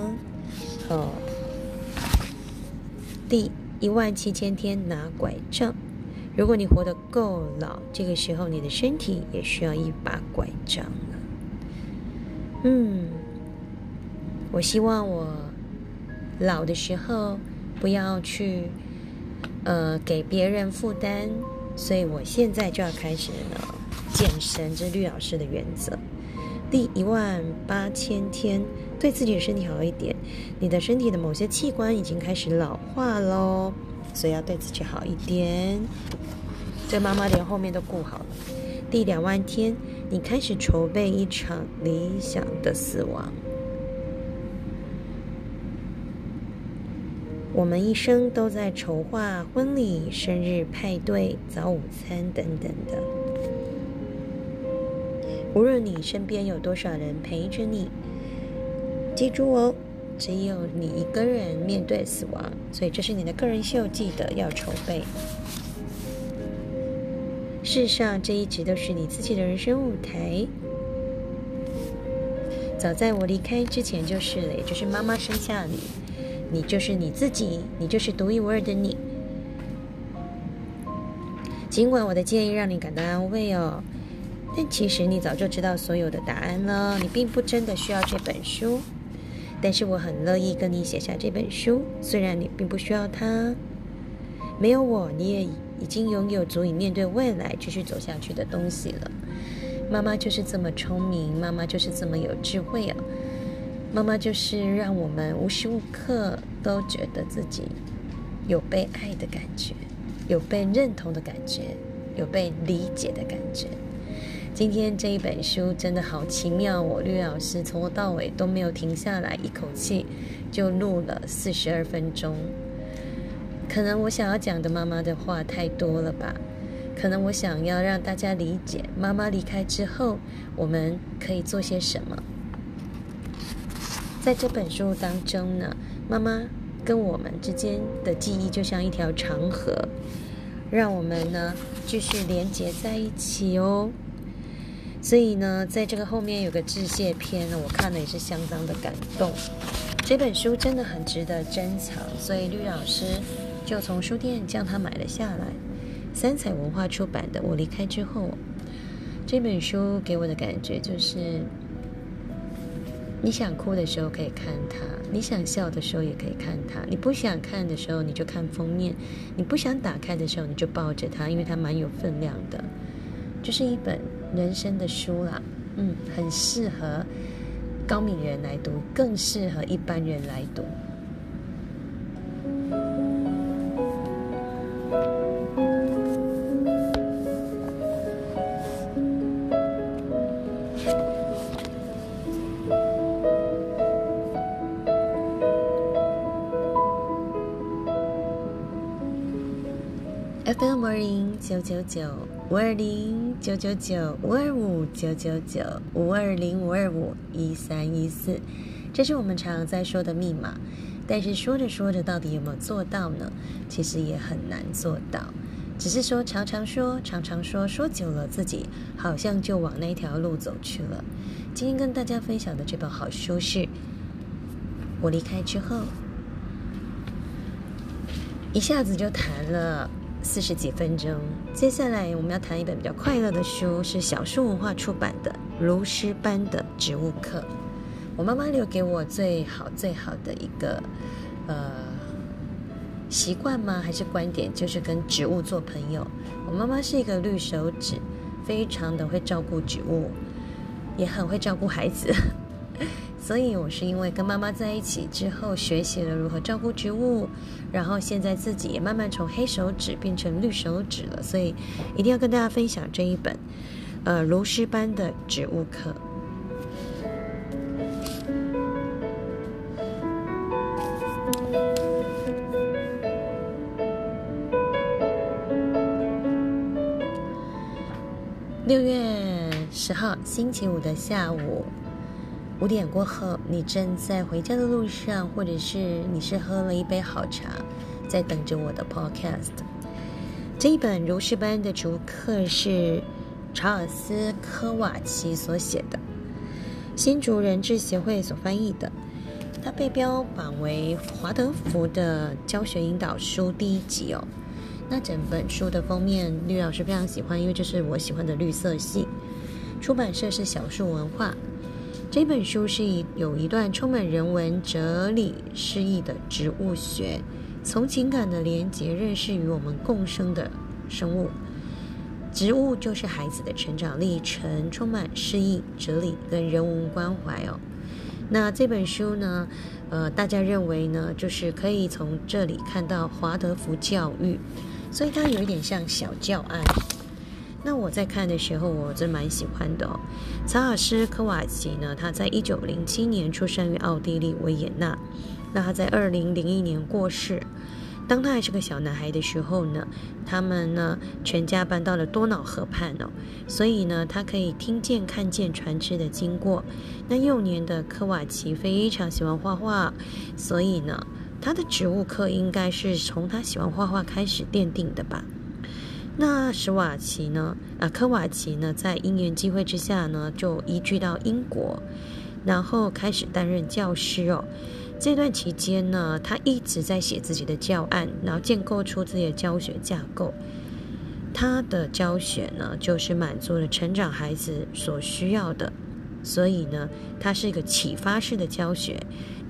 哦，第一万七千天拿拐杖。如果你活得够老，这个时候你的身体也需要一把拐杖了。嗯，我希望我老的时候不要去呃给别人负担。所以我现在就要开始呢，健身，这是绿老师的原则。第一万八千天，对自己的身体好一点。你的身体的某些器官已经开始老化喽，所以要对自己好一点。这妈妈连后面都顾好了。第两万天，你开始筹备一场理想的死亡。我们一生都在筹划婚礼、生日派对、早午餐等等的。无论你身边有多少人陪着你，记住哦，只有你一个人面对死亡，所以这是你的个人秀，记得要筹备。世上，这一直都是你自己的人生舞台。早在我离开之前就是了，也就是妈妈生下你。你就是你自己，你就是独一无二的你。尽管我的建议让你感到安慰哦，但其实你早就知道所有的答案了。你并不真的需要这本书，但是我很乐意跟你写下这本书。虽然你并不需要它，没有我，你也已经拥有足以面对未来、继续走下去的东西了。妈妈就是这么聪明，妈妈就是这么有智慧啊。妈妈就是让我们无时无刻都觉得自己有被爱的感觉，有被认同的感觉，有被理解的感觉。今天这一本书真的好奇妙，我绿老师从头到尾都没有停下来，一口气就录了四十二分钟。可能我想要讲的妈妈的话太多了吧？可能我想要让大家理解，妈妈离开之后，我们可以做些什么。在这本书当中呢，妈妈跟我们之间的记忆就像一条长河，让我们呢继续连接在一起哦。所以呢，在这个后面有个致谢篇呢，我看了也是相当的感动。这本书真的很值得珍藏，所以绿老师就从书店将它买了下来。三彩文化出版的《我离开之后》这本书给我的感觉就是：你想哭的时候可以看它，你想笑的时候也可以看它。你不想看的时候，你就看封面；你不想打开的时候，你就抱着它，因为它蛮有分量的。就是一本人生的书啦，嗯，很适合高敏人来读，更适合一般人来读。九九。五二零九九九五二五九九九五二零五二五一三一四，这是我们常在说的密码。但是说着说着，到底有没有做到呢？其实也很难做到。只是说常常说，常常说，说久了，自己好像就往那条路走去了。今天跟大家分享的这本好书是《我离开之后》，一下子就谈了。四十几分钟，接下来我们要谈一本比较快乐的书，是小树文化出版的《如诗般的植物课》。我妈妈留给我最好最好的一个呃习惯吗？还是观点？就是跟植物做朋友。我妈妈是一个绿手指，非常的会照顾植物，也很会照顾孩子。所以，我是因为跟妈妈在一起之后，学习了如何照顾植物，然后现在自己也慢慢从黑手指变成绿手指了。所以，一定要跟大家分享这一本，呃，如诗般的植物课。六月十号星期五的下午。五点过后，你正在回家的路上，或者是你是喝了一杯好茶，在等着我的 podcast。这一本如是般的竹客是查尔斯科瓦奇所写的，新竹人质协会所翻译的，它被标榜为华德福的教学引导书第一集哦。那整本书的封面，绿老师非常喜欢，因为这是我喜欢的绿色系。出版社是小树文化。这本书是一有一段充满人文哲理诗意的植物学，从情感的连结认识与我们共生的生物。植物就是孩子的成长历程，充满诗意、哲理跟人文关怀哦。那这本书呢，呃，大家认为呢，就是可以从这里看到华德福教育，所以它有一点像小教案。那我在看的时候，我真蛮喜欢的哦。查尔斯科瓦奇呢，他在一九零七年出生于奥地利维也纳。那他在二零零一年过世。当他还是个小男孩的时候呢，他们呢全家搬到了多瑙河畔哦，所以呢他可以听见、看见船只的经过。那幼年的科瓦奇非常喜欢画画，所以呢他的植物课应该是从他喜欢画画开始奠定的吧。那史瓦奇呢？啊，科瓦奇呢？在因缘机会之下呢，就移居到英国，然后开始担任教师哦。这段期间呢，他一直在写自己的教案，然后建构出自己的教学架构。他的教学呢，就是满足了成长孩子所需要的。所以呢，它是一个启发式的教学。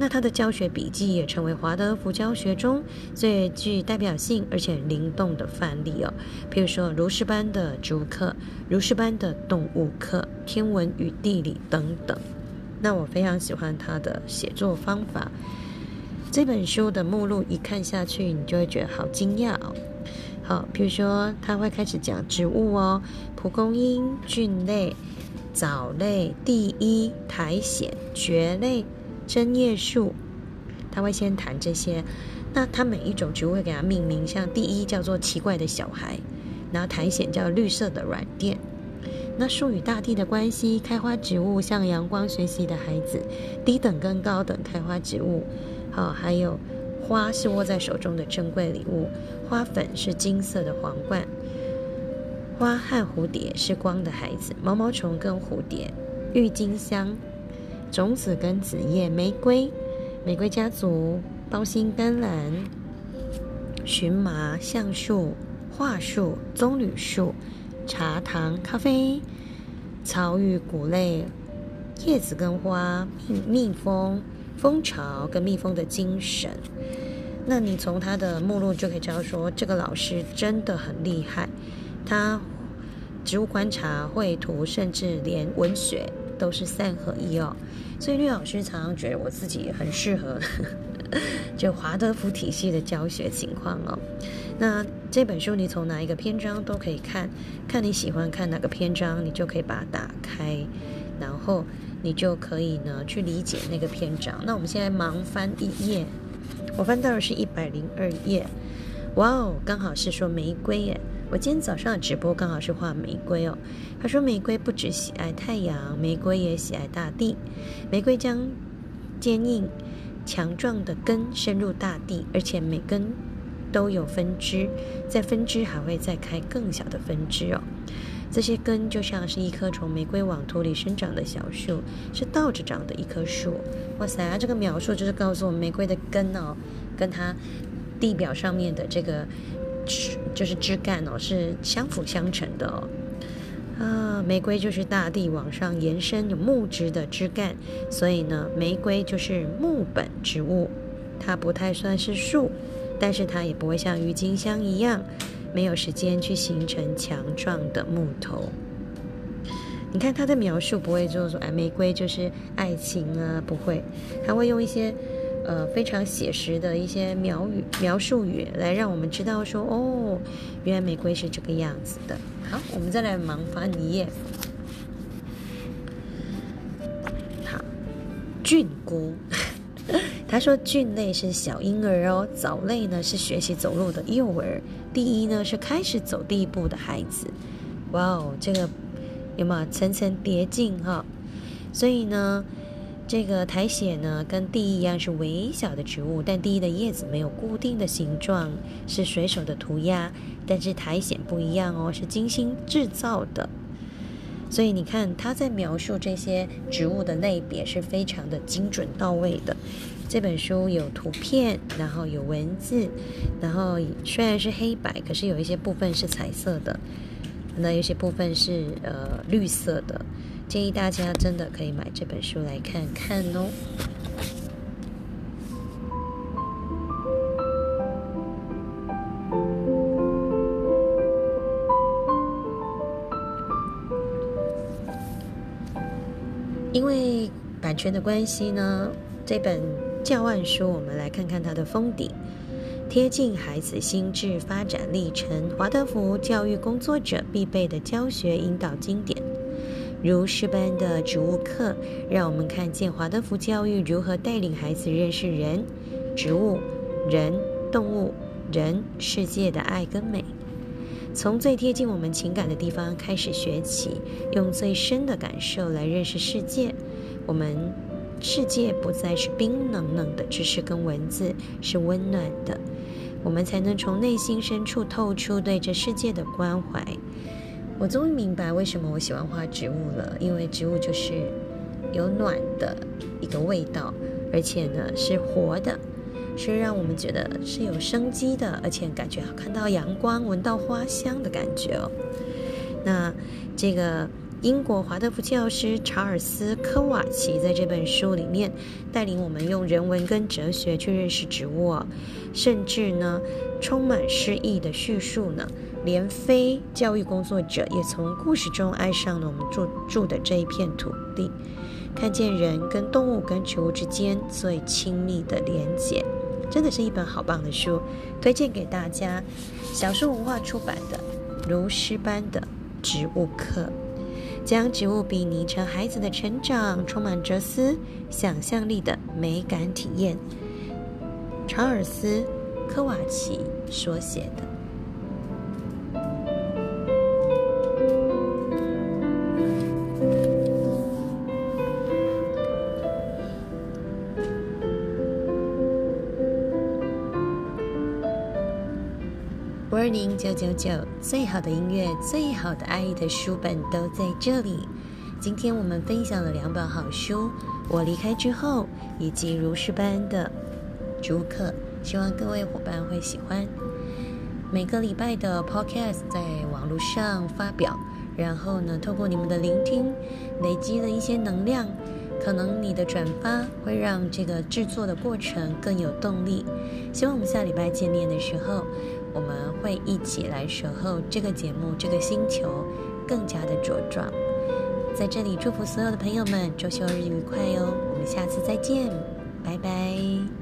那他的教学笔记也成为华德福教学中最具代表性而且灵动的范例哦。譬如说，如诗般的植物课、如诗般的动物课、天文与地理等等。那我非常喜欢他的写作方法。这本书的目录一看下去，你就会觉得好惊讶哦。好，譬如说，他会开始讲植物哦，蒲公英、菌类。藻类、第一苔藓、蕨类、针叶树，他会先谈这些。那他每一种植物会给它命名，像第一叫做奇怪的小孩，然后苔藓叫绿色的软垫。那树与大地的关系，开花植物向阳光学习的孩子，低等跟高等开花植物，好，还有花是握在手中的珍贵礼物，花粉是金色的皇冠，花和蝴蝶是光的孩子，毛毛虫跟蝴蝶，郁金香，种子跟子叶，玫瑰，玫瑰家族，包心甘蓝，荨麻，橡树，桦树，棕榈树，茶糖，咖啡，草与谷类，叶子跟花，蜜蜜蜂。蜂巢跟蜜蜂的精神，那你从他的目录就可以知道，说这个老师真的很厉害。他植物观察、绘图，甚至连文学都是三合一哦。所以绿老师常常觉得我自己很适合 就华德福体系的教学情况哦。那这本书你从哪一个篇章都可以看，看你喜欢看哪个篇章，你就可以把它打开，然后。你就可以呢去理解那个篇章。那我们现在忙翻一页，我翻到的是一百零二页。哇哦，刚好是说玫瑰耶！我今天早上的直播刚好是画玫瑰哦。他说玫瑰不只喜爱太阳，玫瑰也喜爱大地。玫瑰将坚硬强壮的根深入大地，而且每根都有分支，在分支还会再开更小的分支哦。这些根就像是一棵从玫瑰网土里生长的小树，是倒着长的一棵树。哇塞，这个描述就是告诉我们，玫瑰的根哦，跟它地表上面的这个枝，就是枝干哦，是相辅相成的哦。玫瑰就是大地往上延伸有木质的枝干，所以呢，玫瑰就是木本植物。它不太算是树，但是它也不会像郁金香一样。没有时间去形成强壮的木头。你看它的描述不会就是说，哎，玫瑰就是爱情啊，不会，它会用一些呃非常写实的一些描语描述语来让我们知道说，哦，原来玫瑰是这个样子的。好，我们再来忙翻一页。好，菌菇。他说：“菌类是小婴儿哦，藻类呢是学习走路的幼儿，第一呢是开始走第一步的孩子。哇哦，这个有没有层层叠进哈？所以呢，这个苔藓呢跟地一样是微小的植物，但地一的叶子没有固定的形状，是水手的涂鸦。但是苔藓不一样哦，是精心制造的。所以你看他在描述这些植物的类别是非常的精准到位的。”这本书有图片，然后有文字，然后虽然是黑白，可是有一些部分是彩色的，那有些部分是呃绿色的。建议大家真的可以买这本书来看看哦。因为版权的关系呢，这本。教案书，我们来看看它的封底，贴近孩子心智发展历程，华德福教育工作者必备的教学引导经典，如诗般的植物课，让我们看见华德福教育如何带领孩子认识人、植物、人、动物、人世界的爱跟美，从最贴近我们情感的地方开始学起，用最深的感受来认识世界，我们。世界不再是冰冷冷的知识跟文字，是温暖的，我们才能从内心深处透出对这世界的关怀。我终于明白为什么我喜欢画植物了，因为植物就是有暖的一个味道，而且呢是活的，是让我们觉得是有生机的，而且感觉看到阳光、闻到花香的感觉哦。那这个。英国华德福教师查尔斯·科瓦奇在这本书里面带领我们用人文跟哲学去认识植物，甚至呢充满诗意的叙述呢，连非教育工作者也从故事中爱上了我们住住的这一片土地，看见人跟动物跟植物之间最亲密的连结，真的是一本好棒的书，推荐给大家。小树文化出版的《如诗般的植物课》。将植物比拟成孩子的成长，充满哲思、想象力的美感体验。查尔斯·科瓦奇所写的。零九九九，最好的音乐，最好的爱的书本都在这里。今天我们分享了两本好书，《我离开之后》以及《如是般的逐客》，希望各位伙伴会喜欢。每个礼拜的 Podcast 在网络上发表，然后呢，透过你们的聆听，累积了一些能量。可能你的转发会让这个制作的过程更有动力。希望我们下礼拜见面的时候，我们会一起来守候这个节目、这个星球更加的茁壮。在这里祝福所有的朋友们周休日愉快哟！我们下次再见，拜拜。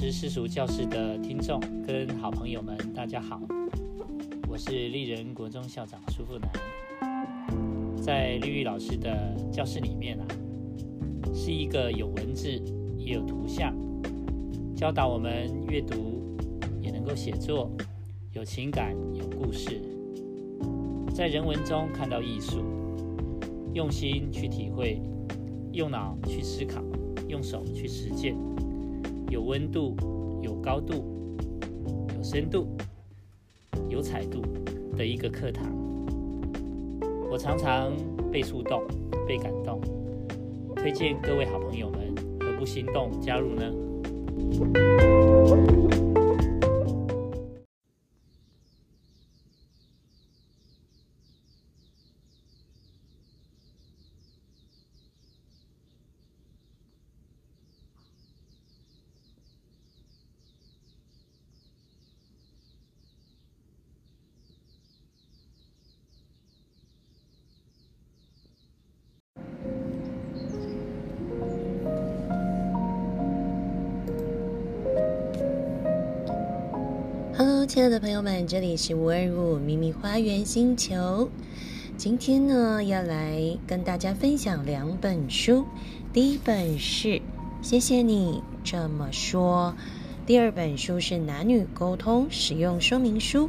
师私塾教室的听众跟好朋友们，大家好，我是丽人国中校长舒富南。在绿玉老师的教室里面啊，是一个有文字也有图像，教导我们阅读也能够写作，有情感有故事，在人文中看到艺术，用心去体会，用脑去思考，用手去实践。有温度、有高度、有深度、有彩度的一个课堂，我常常被触动、被感动，推荐各位好朋友们，何不心动加入呢？亲爱的朋友们，这里是五二五秘密花园星球。今天呢，要来跟大家分享两本书。第一本是《谢谢你这么说》，第二本书是《男女沟通使用说明书》。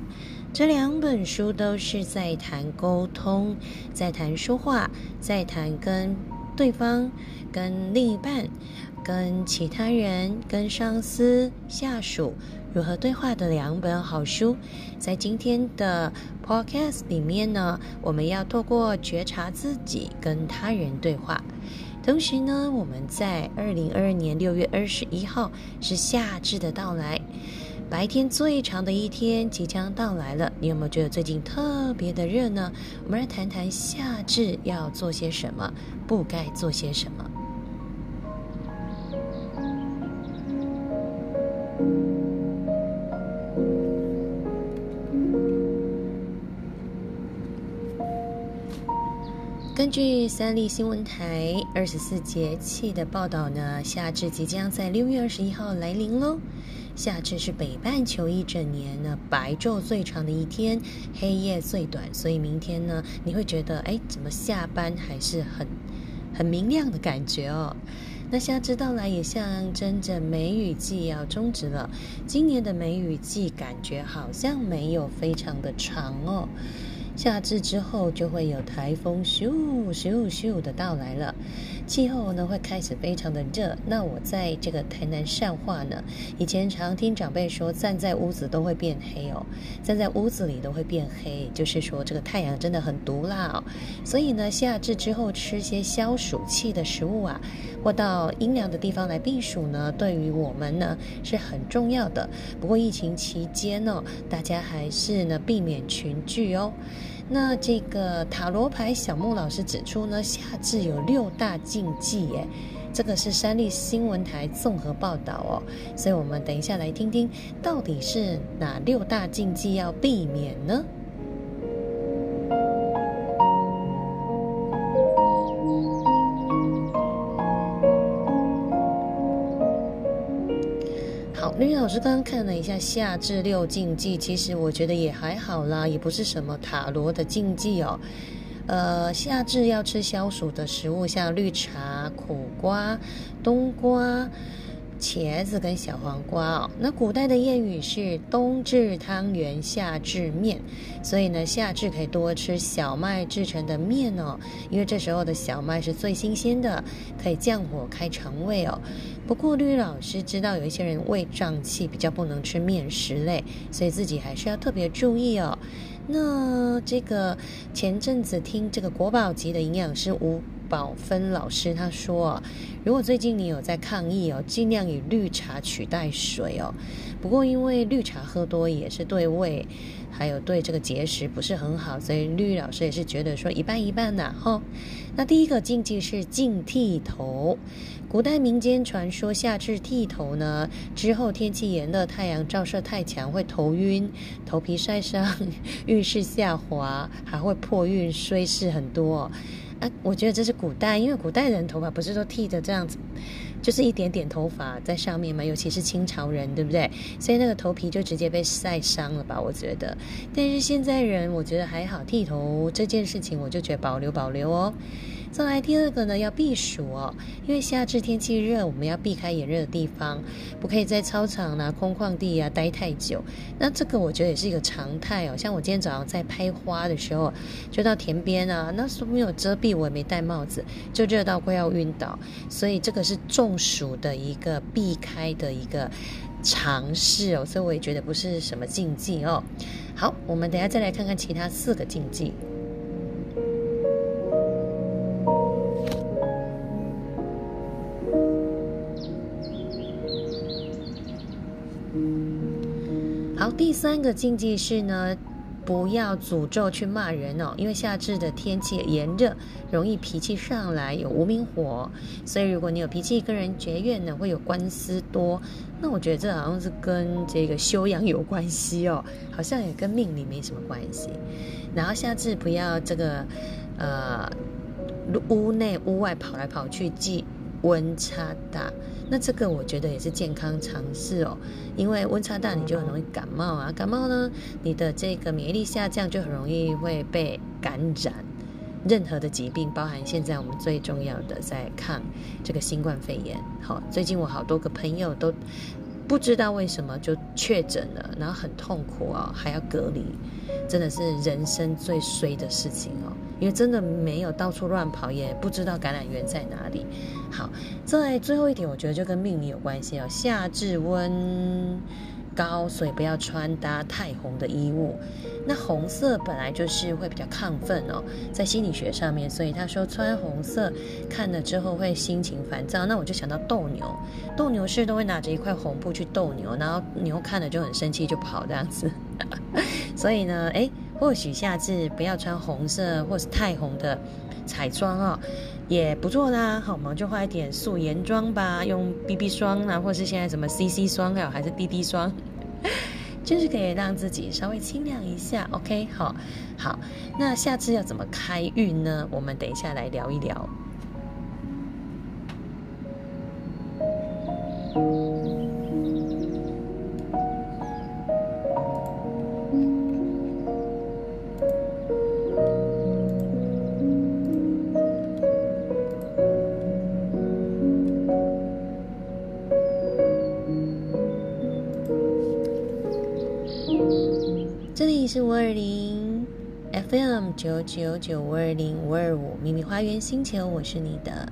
这两本书都是在谈沟通，在谈说话，在谈跟对方、跟另一半、跟其他人、跟上司、下属。如何对话的两本好书，在今天的 podcast 里面呢，我们要透过觉察自己跟他人对话。同时呢，我们在二零二二年六月二十一号是夏至的到来，白天最长的一天即将到来了。你有没有觉得最近特别的热呢？我们来谈谈夏至要做些什么，不该做些什么。根据三立新闻台二十四节气的报道呢，夏至即将在六月二十一号来临喽。夏至是北半球一整年呢白昼最长的一天，黑夜最短，所以明天呢你会觉得，哎，怎么下班还是很 很明亮的感觉哦？那夏至到来也象征着梅雨季要终止了。今年的梅雨季感觉好像没有非常的长哦。夏至之后就会有台风咻咻咻的到来了，气候呢会开始非常的热。那我在这个台南善化呢，以前常听长辈说，站在屋子都会变黑哦，站在屋子里都会变黑，就是说这个太阳真的很毒辣哦。所以呢，夏至之后吃些消暑气的食物啊，或到阴凉的地方来避暑呢，对于我们呢是很重要的。不过疫情期间呢，大家还是呢避免群聚哦。那这个塔罗牌小木老师指出呢，夏至有六大禁忌，耶，这个是三立新闻台综合报道哦，所以我们等一下来听听，到底是哪六大禁忌要避免呢？林，老师刚刚看了一下夏至六禁忌，其实我觉得也还好啦，也不是什么塔罗的禁忌哦。呃，夏至要吃消暑的食物，像绿茶、苦瓜、冬瓜。茄子跟小黄瓜哦，那古代的谚语是冬至汤圆，夏至面，所以呢，夏至可以多吃小麦制成的面哦，因为这时候的小麦是最新鲜的，可以降火开肠胃哦。不过绿老师知道有一些人胃胀气，比较不能吃面食类，所以自己还是要特别注意哦。那这个前阵子听这个国宝级的营养师吴。宝芬老师他说：“如果最近你有在抗议哦，尽量以绿茶取代水哦。不过因为绿茶喝多也是对胃，还有对这个结石不是很好，所以绿老师也是觉得说一半一半呐。哈，那第一个禁忌是禁剃头。古代民间传说，夏至剃头呢，之后天气炎热，太阳照射太强会头晕、头皮晒伤、运势下滑，还会破运，衰事很多。”啊，我觉得这是古代，因为古代人头发不是都剃的这样子，就是一点点头发在上面嘛，尤其是清朝人，对不对？所以那个头皮就直接被晒伤了吧？我觉得。但是现在人，我觉得还好，剃头这件事情，我就觉得保留保留哦。再来第二个呢，要避暑哦，因为夏至天气热，我们要避开炎热的地方，不可以在操场啊、空旷地啊待太久。那这个我觉得也是一个常态哦。像我今天早上在拍花的时候，就到田边啊，那时候没有遮蔽，我也没戴帽子，就热到快要晕倒。所以这个是中暑的一个避开的一个尝试哦，所以我也觉得不是什么禁忌哦。好，我们等下再来看看其他四个禁忌。第三个禁忌是呢，不要诅咒去骂人哦，因为夏至的天气炎热，容易脾气上来，有无名火，所以如果你有脾气跟人结怨呢，会有官司多。那我觉得这好像是跟这个修养有关系哦，好像也跟命理没什么关系。然后夏至不要这个呃屋内屋外跑来跑去，忌温差大。那这个我觉得也是健康常识哦，因为温差大你就很容易感冒啊，感冒呢，你的这个免疫力下降，就很容易会被感染任何的疾病，包含现在我们最重要的在抗这个新冠肺炎。好，最近我好多个朋友都不知道为什么就确诊了，然后很痛苦啊，还要隔离，真的是人生最衰的事情哦。因为真的没有到处乱跑，也不知道感染源在哪里。好，在最后一点，我觉得就跟命理有关系哦。夏至温高，所以不要穿搭太红的衣物。那红色本来就是会比较亢奋哦，在心理学上面，所以他说穿红色看了之后会心情烦躁。那我就想到斗牛，斗牛士都会拿着一块红布去斗牛，然后牛看了就很生气就跑这样子。所以呢，哎。或许下次不要穿红色或是太红的彩妆哦，也不错啦。好，嘛就画一点素颜妆吧，用 BB 霜啊，或是现在什么 CC 霜还有，还是 DD 霜，就是可以让自己稍微清亮一下。OK，好，好，那下次要怎么开运呢？我们等一下来聊一聊。九九五二零五二五秘密花园星球，我是你的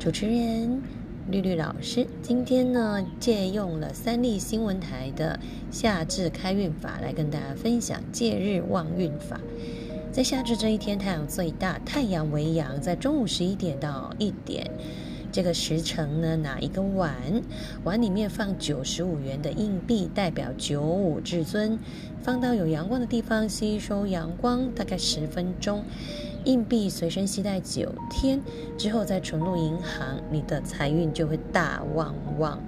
主持人绿绿老师。今天呢，借用了三立新闻台的夏至开运法来跟大家分享借日旺运法。在夏至这一天，太阳最大，太阳为阳，在中午十一点到一点。这个时辰呢，拿一个碗，碗里面放九十五元的硬币，代表九五至尊，放到有阳光的地方吸收阳光，大概十分钟。硬币随身携带九天之后再存入银行，你的财运就会大旺旺。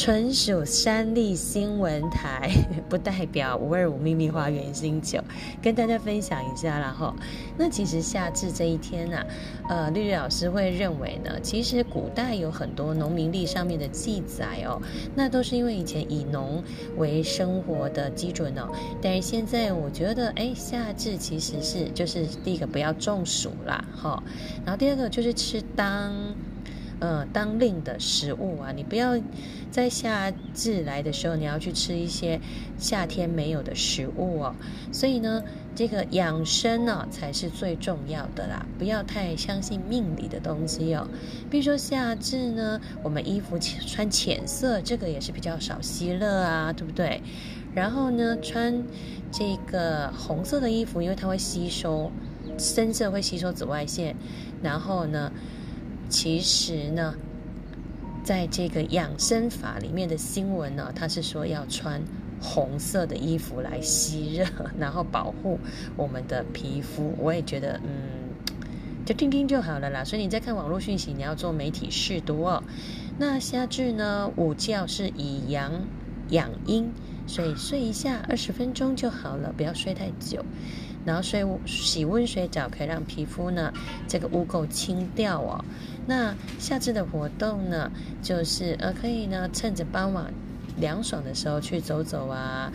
纯属山立新闻台，不代表五二五秘密花园星球，跟大家分享一下啦哈。那其实夏至这一天呢，呃，绿绿老师会认为呢，其实古代有很多农民历上面的记载哦，那都是因为以前以农为生活的基准哦。但是现在我觉得，哎，夏至其实是就是第一个不要中暑啦哈，然后第二个就是吃当。呃，当令的食物啊，你不要在夏至来的时候，你要去吃一些夏天没有的食物哦。所以呢，这个养生呢才是最重要的啦，不要太相信命理的东西哦。比如说夏至呢，我们衣服穿浅色，这个也是比较少吸热啊，对不对？然后呢，穿这个红色的衣服，因为它会吸收深色，会吸收紫外线，然后呢。其实呢，在这个养生法里面的新闻呢，他是说要穿红色的衣服来吸热，然后保护我们的皮肤。我也觉得，嗯，就听听就好了啦。所以你在看网络讯息，你要做媒体试读哦。那夏至呢，午觉是以阳养阴，所以睡一下二十分钟就好了，不要睡太久。然后睡洗温水澡可以让皮肤呢这个污垢清掉哦。那夏至的活动呢，就是呃可以呢趁着傍晚凉爽的时候去走走啊，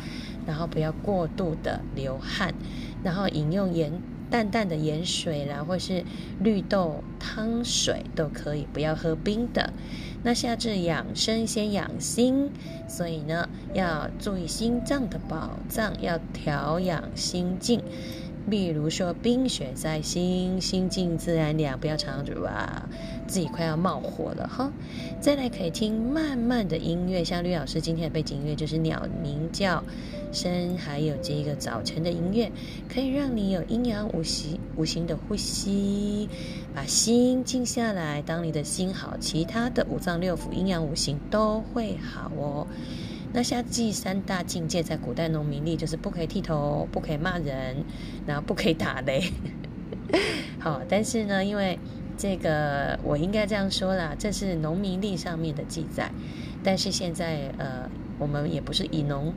然后不要过度的流汗，然后饮用盐淡淡的盐水啦，或是绿豆汤水都可以，不要喝冰的。那夏至养生先养心，所以呢要注意心脏的保障，要调养心境。比如说冰雪在心，心静自然凉，不要常常哇，自己快要冒火了哈。再来可以听慢慢的音乐，像绿老师今天的背景音乐就是鸟鸣叫声，还有这个早晨的音乐，可以让你有阴阳五行五行的呼吸，把心静下来。当你的心好，其他的五脏六腑、阴阳五行都会好哦。那夏季三大境界，在古代农民历就是不可以剃头，不可以骂人，然后不可以打雷。好，但是呢，因为这个我应该这样说啦，这是农民历上面的记载。但是现在呃，我们也不是以农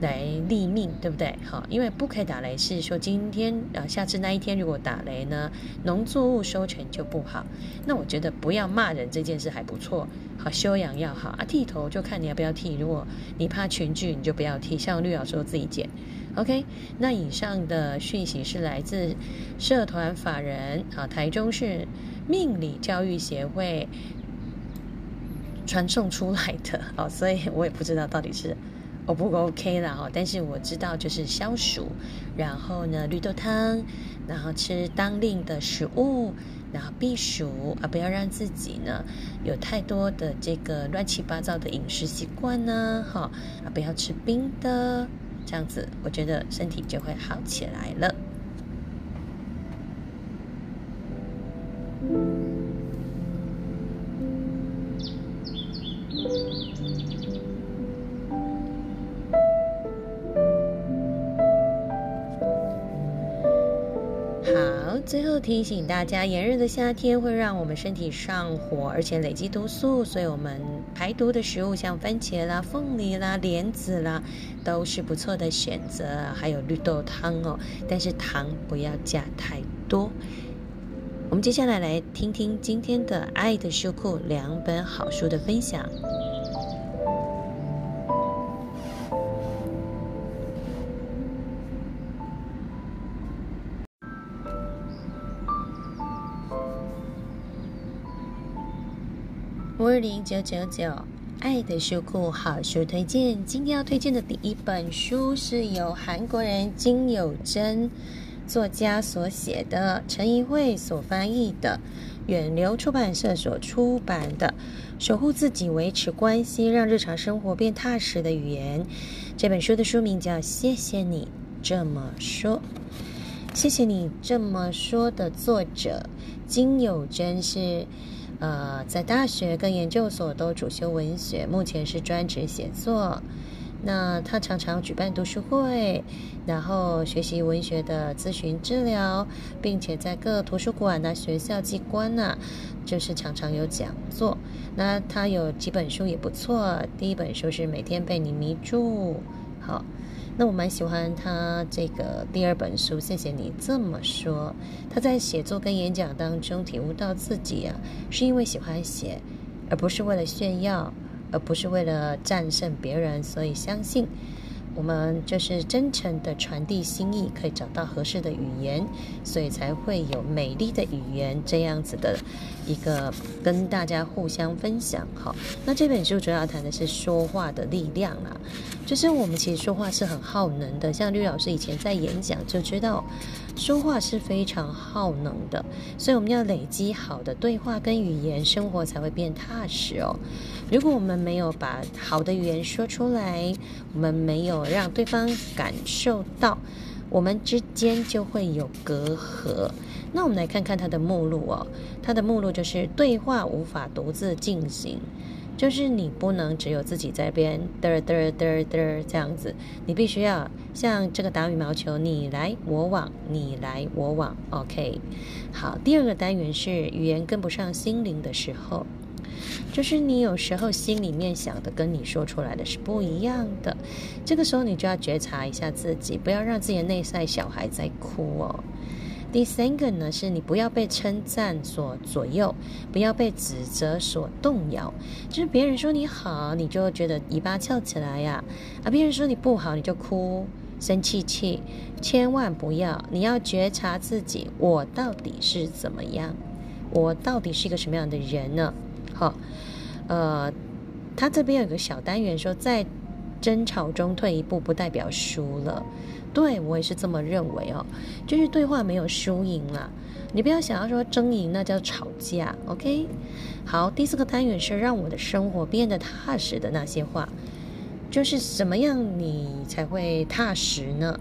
来立命，对不对？好，因为不可以打雷，是说今天啊，下次那一天如果打雷呢，农作物收成就不好。那我觉得不要骂人这件事还不错。好，修养要好啊！剃头就看你要不要剃。如果你怕群聚，你就不要剃。像绿老师自己剪。OK，那以上的讯息是来自社团法人啊，台中市命理教育协会传送出来的哦，所以我也不知道到底是 O 不 OK 了哈。但是我知道就是消暑，然后呢绿豆汤，然后吃当令的食物。然后避暑啊，不要让自己呢有太多的这个乱七八糟的饮食习惯呢，哈啊，不要吃冰的，这样子我觉得身体就会好起来了。最后提醒大家，炎热的夏天会让我们身体上火，而且累积毒素，所以我们排毒的食物像番茄啦、凤梨啦、莲子啦，都是不错的选择。还有绿豆汤哦，但是糖不要加太多。我们接下来来听听今天的《爱的书库》两本好书的分享。零九九九，爱的书库好书推荐。今天要推荐的第一本书是由韩国人金有珍作家所写的，陈怡慧所翻译的，远流出版社所出版的《守护自己，维持关系，让日常生活变踏实的语言》。这本书的书名叫《谢谢你这么说》，谢谢你这么说的作者金有珍是。呃，在大学跟研究所都主修文学，目前是专职写作。那他常常举办读书会，然后学习文学的咨询治疗，并且在各图书馆呐、学校机关呐，就是常常有讲座。那他有几本书也不错，第一本书是《每天被你迷住》，好。那我蛮喜欢他这个第二本书，谢谢你这么说。他在写作跟演讲当中体悟到自己啊，是因为喜欢写，而不是为了炫耀，而不是为了战胜别人，所以相信。我们就是真诚的传递心意，可以找到合适的语言，所以才会有美丽的语言这样子的一个跟大家互相分享。好，那这本书主要谈的是说话的力量啦，就是我们其实说话是很耗能的，像绿老师以前在演讲就知道，说话是非常耗能的，所以我们要累积好的对话跟语言，生活才会变踏实哦。如果我们没有把好的语言说出来，我们没有让对方感受到，我们之间就会有隔阂。那我们来看看它的目录哦，它的目录就是对话无法独自进行，就是你不能只有自己在边嘚嘚嘚嘚这样子，你必须要像这个打羽毛球，你来我往，你来我往。OK，好，第二个单元是语言跟不上心灵的时候。就是你有时候心里面想的跟你说出来的是不一样的，这个时候你就要觉察一下自己，不要让自己的内在小孩在哭哦。第三个呢，是你不要被称赞所左右，不要被指责所动摇。就是别人说你好，你就觉得尾巴翘起来呀；啊，别人说你不好，你就哭、生气气。千万不要，你要觉察自己，我到底是怎么样？我到底是一个什么样的人呢？好，呃，他这边有个小单元说，在争吵中退一步不代表输了，对我也是这么认为哦，就是对话没有输赢啦，你不要想要说争赢那叫吵架，OK？好，第四个单元是让我的生活变得踏实的那些话，就是什么样你才会踏实呢？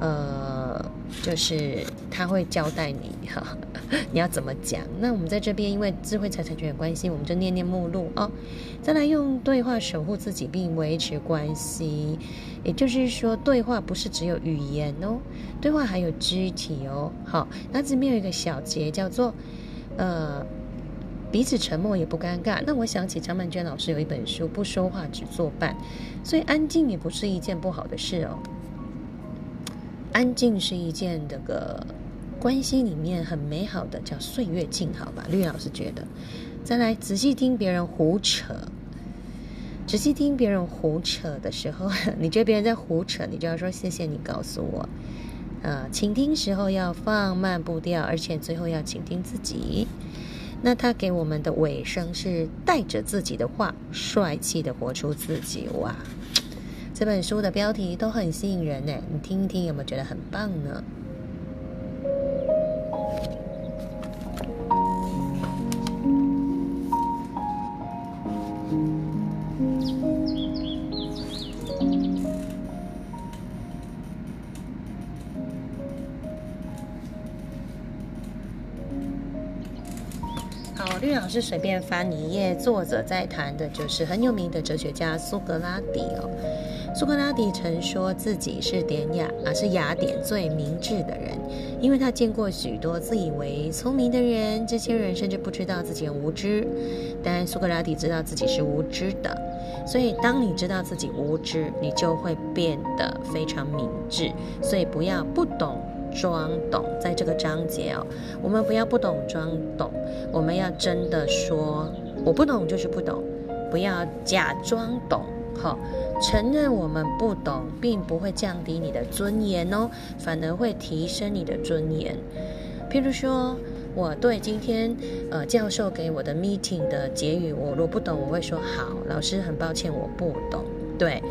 呃，就是他会交代你哈。你要怎么讲？那我们在这边，因为智慧财产权的关系，我们就念念目录哦。再来用对话守护自己并维持关系，也就是说，对话不是只有语言哦，对话还有肢体哦。好，那这边有一个小节叫做呃，彼此沉默也不尴尬。那我想起张曼娟老师有一本书《不说话只作伴》，所以安静也不是一件不好的事哦。安静是一件这个。关系里面很美好的叫岁月静好吧？绿老师觉得，再来仔细听别人胡扯，仔细听别人胡扯的时候，你觉得别人在胡扯，你就要说谢谢你告诉我。呃，倾听时候要放慢步调，而且最后要倾听自己。那他给我们的尾声是带着自己的话，帅气的活出自己。哇，这本书的标题都很吸引人呢，你听一听有没有觉得很棒呢？好绿老师随便翻一页，作者在谈的就是很有名的哲学家苏格拉底哦。苏格拉底曾说自己是典雅啊，是雅典最明智的人，因为他见过许多自以为聪明的人，这些人甚至不知道自己无知。但苏格拉底知道自己是无知的，所以当你知道自己无知，你就会变得非常明智。所以不要不懂。装懂，在这个章节哦，我们不要不懂装懂，我们要真的说我不懂就是不懂，不要假装懂，好，承认我们不懂，并不会降低你的尊严哦，反而会提升你的尊严。譬如说，我对今天呃教授给我的 meeting 的结语，我若不懂，我会说好，老师很抱歉我不懂，对，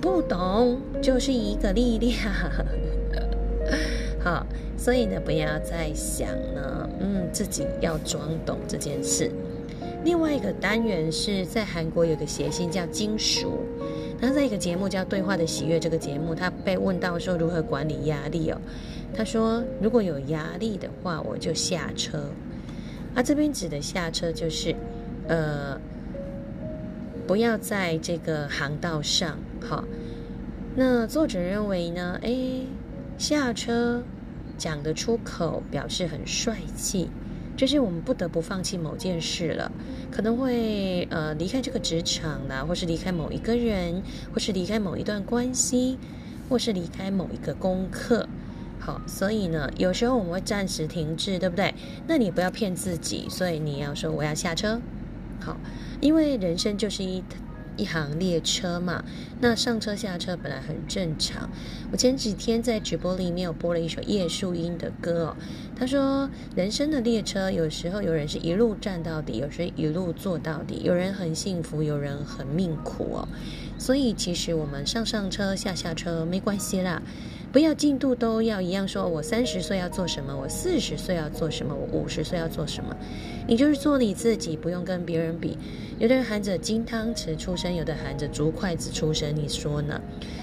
不懂就是一个力量。好，所以呢，不要再想呢，嗯，自己要装懂这件事。另外一个单元是在韩国有个谐星叫金属，他在一个节目叫《对话的喜悦》这个节目，他被问到说如何管理压力哦，他说如果有压力的话，我就下车。啊，这边指的下车就是，呃。不要在这个航道上。好，那作者认为呢？诶，下车讲得出口，表示很帅气。就是我们不得不放弃某件事了，可能会呃离开这个职场啦，或是离开某一个人，或是离开某一段关系，或是离开某一个功课。好，所以呢，有时候我们会暂时停滞，对不对？那你不要骗自己，所以你要说我要下车。好，因为人生就是一。一行列车嘛，那上车下车本来很正常。我前几天在直播里面有播了一首叶树英的歌哦。他说，人生的列车有时候有人是一路站到底，有时一路坐到底，有人很幸福，有人很命苦哦。所以其实我们上上车下下车没关系啦。不要进度都要一样，说我三十岁要做什么，我四十岁要做什么，我五十岁要做什么，你就是做你自己，不用跟别人比。有的人含着金汤匙出生，有的含着竹筷子出生，你说呢？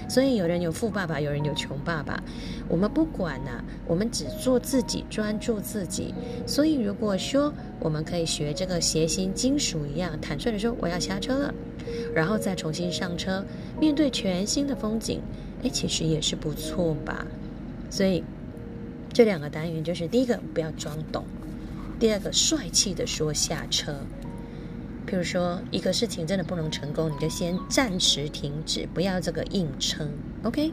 所以有人有富爸爸，有人有穷爸爸，我们不管呐，我们只做自己，专注自己。所以如果说我们可以学这个谐星金属一样，坦率的说我要下车了，然后再重新上车，面对全新的风景。哎，其实也是不错吧。所以这两个单元就是：第一个不要装懂，第二个帅气的说下车。譬如说，一个事情真的不能成功，你就先暂时停止，不要这个硬撑。OK。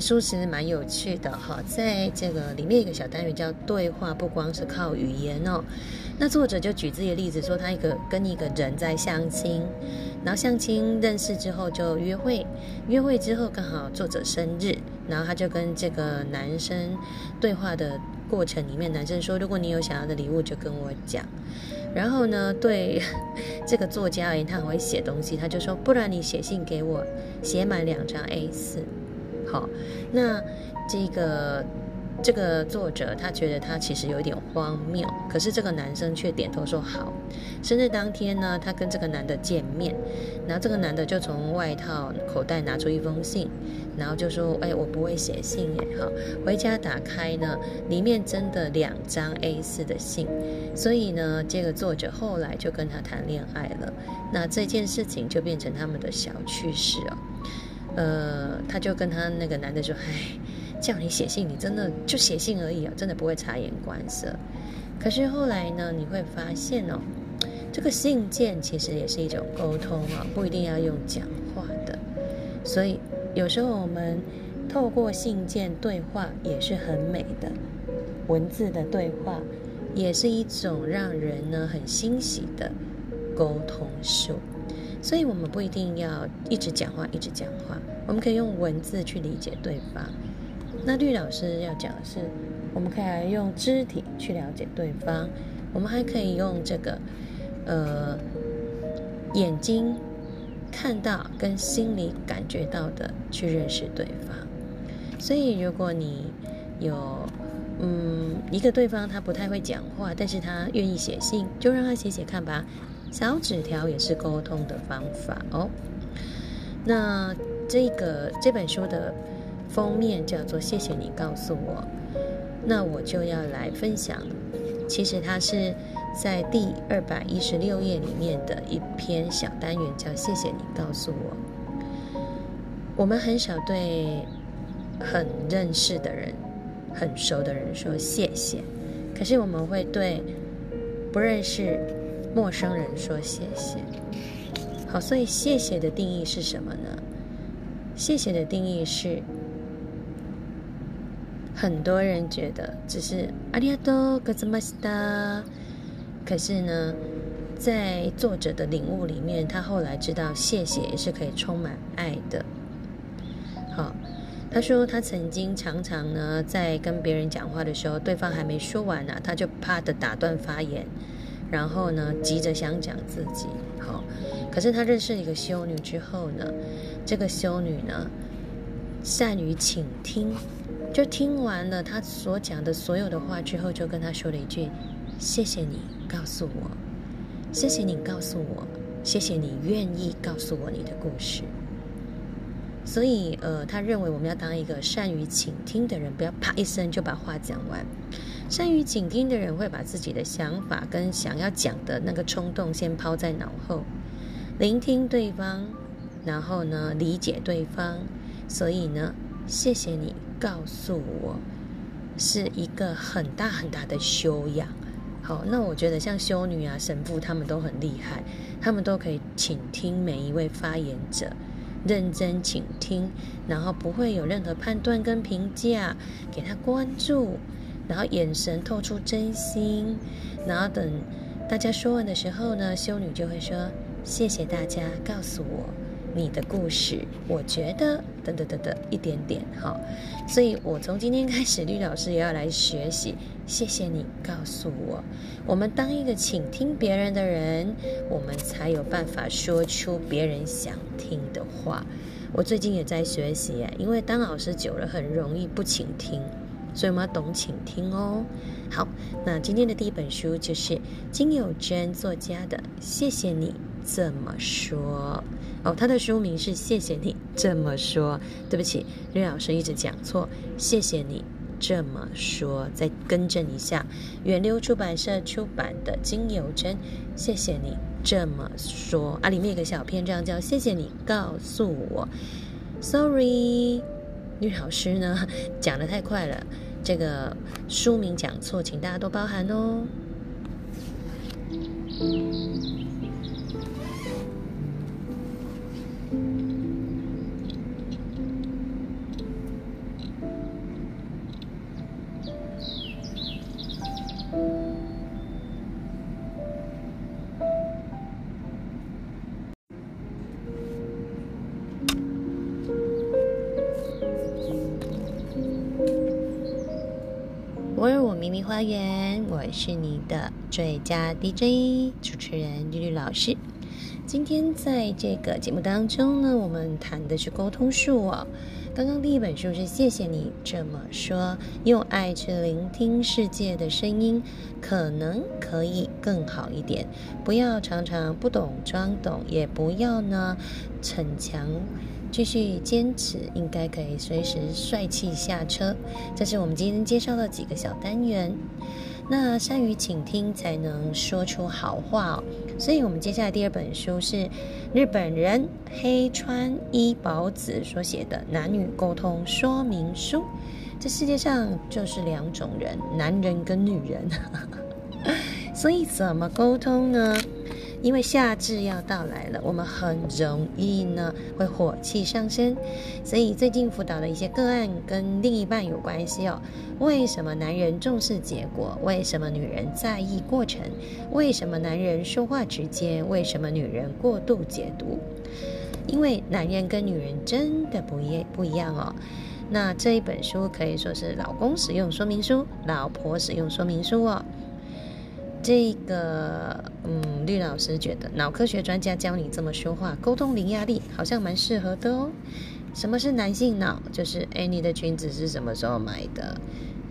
书其实蛮有趣的哈，在这个里面一个小单元叫对话，不光是靠语言哦。那作者就举自己的例子说，他一个跟一个人在相亲，然后相亲认识之后就约会，约会之后刚好作者生日，然后他就跟这个男生对话的过程里面，男生说，如果你有想要的礼物就跟我讲。然后呢，对这个作家而言，他很会写东西，他就说，不然你写信给我，写满两张 A 四。好，那这个这个作者他觉得他其实有点荒谬，可是这个男生却点头说好。生日当天呢，他跟这个男的见面，然后这个男的就从外套口袋拿出一封信，然后就说：“哎，我不会写信耶。”哈，回家打开呢，里面真的两张 A 四的信，所以呢，这个作者后来就跟他谈恋爱了。那这件事情就变成他们的小趣事哦。呃，他就跟他那个男的说：“唉，叫你写信，你真的就写信而已啊，真的不会察言观色。可是后来呢，你会发现哦，这个信件其实也是一种沟通啊，不一定要用讲话的。所以有时候我们透过信件对话也是很美的，文字的对话也是一种让人呢很欣喜的沟通术。”所以，我们不一定要一直讲话，一直讲话。我们可以用文字去理解对方。那绿老师要讲的是，我们可以来用肢体去了解对方。我们还可以用这个，呃，眼睛看到跟心里感觉到的去认识对方。所以，如果你有嗯一个对方他不太会讲话，但是他愿意写信，就让他写写看吧。小纸条也是沟通的方法哦。那这个这本书的封面叫做“谢谢你告诉我”，那我就要来分享。其实它是在第二百一十六页里面的一篇小单元，叫“谢谢你告诉我”。我们很少对很认识的人、很熟的人说谢谢，可是我们会对不认识。陌生人说谢谢，好，所以谢谢的定义是什么呢？谢谢的定义是，很多人觉得只是阿里阿多格兹马斯达，可是呢，在作者的领悟里面，他后来知道谢谢也是可以充满爱的。好，他说他曾经常常呢，在跟别人讲话的时候，对方还没说完呢，他就啪的打断发言。然后呢急着想讲自己。好，可是他认识一个修女之后呢，这个修女呢善于倾听，就听完了他所讲的所有的话之后，就跟他说了一句：“谢谢你告诉我，谢谢你告诉我，谢谢你愿意告诉我你的故事。”所以，呃，他认为我们要当一个善于倾听的人，不要啪一声就把话讲完。善于倾听的人会把自己的想法跟想要讲的那个冲动先抛在脑后，聆听对方，然后呢理解对方。所以呢，谢谢你告诉我，是一个很大很大的修养。好，那我觉得像修女啊、神父他们都很厉害，他们都可以倾听每一位发言者。认真倾听，然后不会有任何判断跟评价，给他关注，然后眼神透出真心，然后等大家说完的时候呢，修女就会说：“谢谢大家，告诉我。”你的故事，我觉得等等等等一点点好，所以我从今天开始，绿老师也要来学习。谢谢你告诉我，我们当一个倾听别人的人，我们才有办法说出别人想听的话。我最近也在学习啊，因为当老师久了，很容易不倾听，所以我们要懂请听哦。好，那今天的第一本书就是金友娟作家的《谢谢你这么说》。哦，他的书名是“谢谢你这么说”。对不起，吕老师一直讲错。谢谢你这么说，再更正一下。远流出版社出版的金友珍，谢谢你这么说啊，里面有个小篇章叫“谢谢你告诉我”。Sorry，吕老师呢讲的太快了，这个书名讲错，请大家多包涵哦。我秘密花园，我是你的最佳 DJ 主持人绿绿老师。今天在这个节目当中呢，我们谈的是沟通术哦。刚刚第一本书是谢谢你这么说，用爱去聆听世界的声音，可能可以更好一点。不要常常不懂装懂，也不要呢逞强。继续坚持，应该可以随时帅气下车。这是我们今天介绍的几个小单元。那善于倾听，才能说出好话哦。所以，我们接下来第二本书是日本人黑川一保子所写的《男女沟通说明书》。这世界上就是两种人，男人跟女人。所以，怎么沟通呢？因为夏至要到来了，我们很容易呢会火气上升，所以最近辅导的一些个案跟另一半有关系哦。为什么男人重视结果？为什么女人在意过程？为什么男人说话直接？为什么女人过度解读？因为男人跟女人真的不一不一样哦。那这一本书可以说是老公使用说明书，老婆使用说明书哦。这个，嗯，绿老师觉得脑科学专家教你这么说话，沟通零压力，好像蛮适合的哦。什么是男性脑？就是哎，你的裙子是什么时候买的？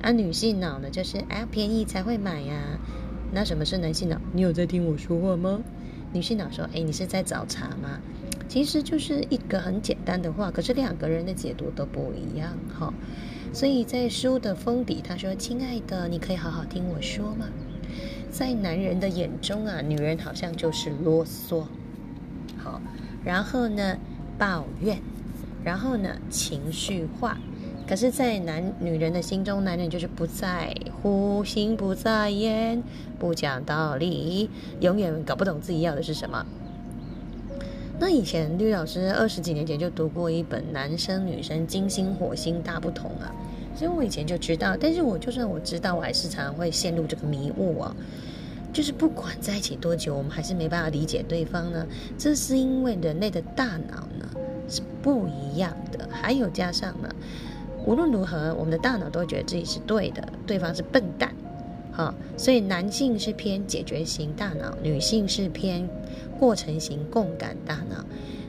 啊，女性脑呢？就是哎，便宜才会买呀。那什么是男性脑？你有在听我说话吗？女性脑说，哎，你是在找茬吗？其实就是一个很简单的话，可是两个人的解读都不一样哈。所以在书的封底，他说：“亲爱的，你可以好好听我说吗？”在男人的眼中啊，女人好像就是啰嗦，好，然后呢抱怨，然后呢情绪化。可是，在男女人的心中，男人就是不在乎，心不在焉，不讲道理，永远搞不懂自己要的是什么。那以前绿老师二十几年前就读过一本《男生女生金星火星大不同》啊。所以我以前就知道，但是我就算我知道，我还是常常会陷入这个迷雾啊。就是不管在一起多久，我们还是没办法理解对方呢。这是因为人类的大脑呢是不一样的，还有加上呢，无论如何，我们的大脑都会觉得自己是对的，对方是笨蛋。好，所以男性是偏解决型大脑，女性是偏过程型共感大脑。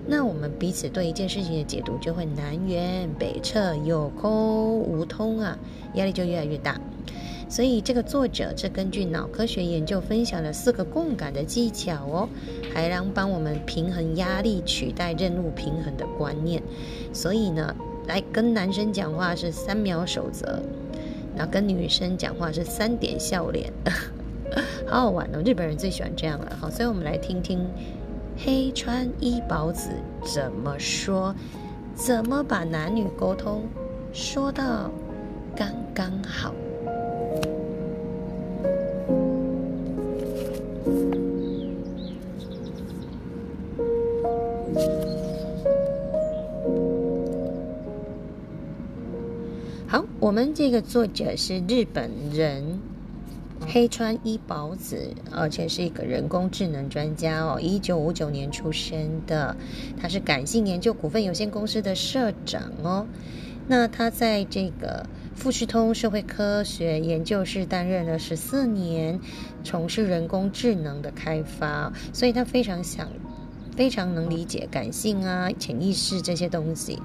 那我们彼此对一件事情的解读就会南辕北辙，有空无通啊，压力就越来越大。所以这个作者这根据脑科学研究分享了四个共感的技巧哦，还让帮我们平衡压力取代任务平衡的观念。所以呢，来跟男生讲话是三秒守则，然后跟女生讲话是三点笑脸，好好玩哦！日本人最喜欢这样了。好，所以我们来听听。黑川一宝子怎么说？怎么把男女沟通说到刚刚好？好，我们这个作者是日本人。黑川一保子，而且是一个人工智能专家哦，一九五九年出生的，他是感性研究股份有限公司的社长哦。那他在这个富士通社会科学研究室担任了十四年，从事人工智能的开发，所以他非常想。非常能理解感性啊、潜意识这些东西。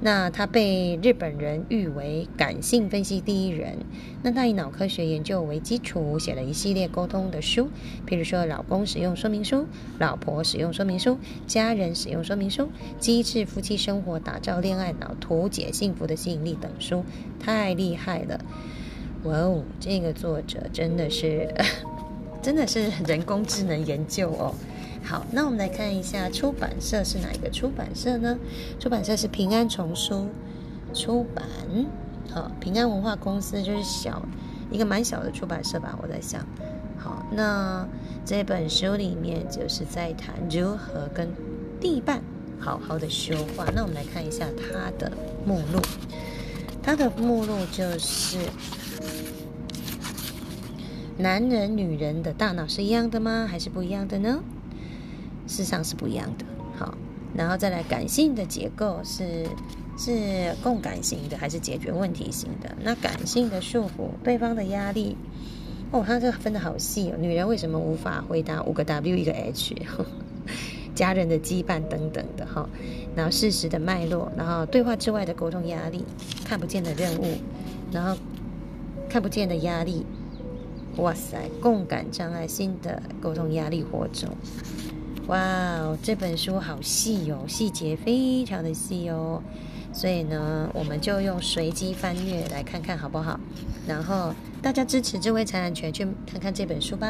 那他被日本人誉为感性分析第一人。那他以脑科学研究为基础，写了一系列沟通的书，譬如说《老公使用说明书》《老婆使用说明书》《家人使用说明书》《机智夫妻生活打造恋爱脑图解幸福的吸引力》等书，太厉害了！哇哦，这个作者真的是，真的是人工智能研究哦。好，那我们来看一下出版社是哪一个出版社呢？出版社是平安丛书出版。好，平安文化公司就是小一个蛮小的出版社吧，我在想。好，那这本书里面就是在谈如何跟地伴好好的说话。那我们来看一下它的目录，它的目录就是男人女人的大脑是一样的吗？还是不一样的呢？事实上是不一样的，好，然后再来感性的结构是是共感型的还是解决问题型的？那感性的束缚，对方的压力，哦，他这分的好细哦。女人为什么无法回答五个 W 一个 H？家人的羁绊等等的哈，然后事实的脉络，然后对话之外的沟通压力，看不见的任务，然后看不见的压力，哇塞，共感障碍，新的沟通压力火种。哇哦，这本书好细哦，细节非常的细哦，所以呢，我们就用随机翻阅来看看好不好？然后大家支持智慧财产权，去看看这本书吧。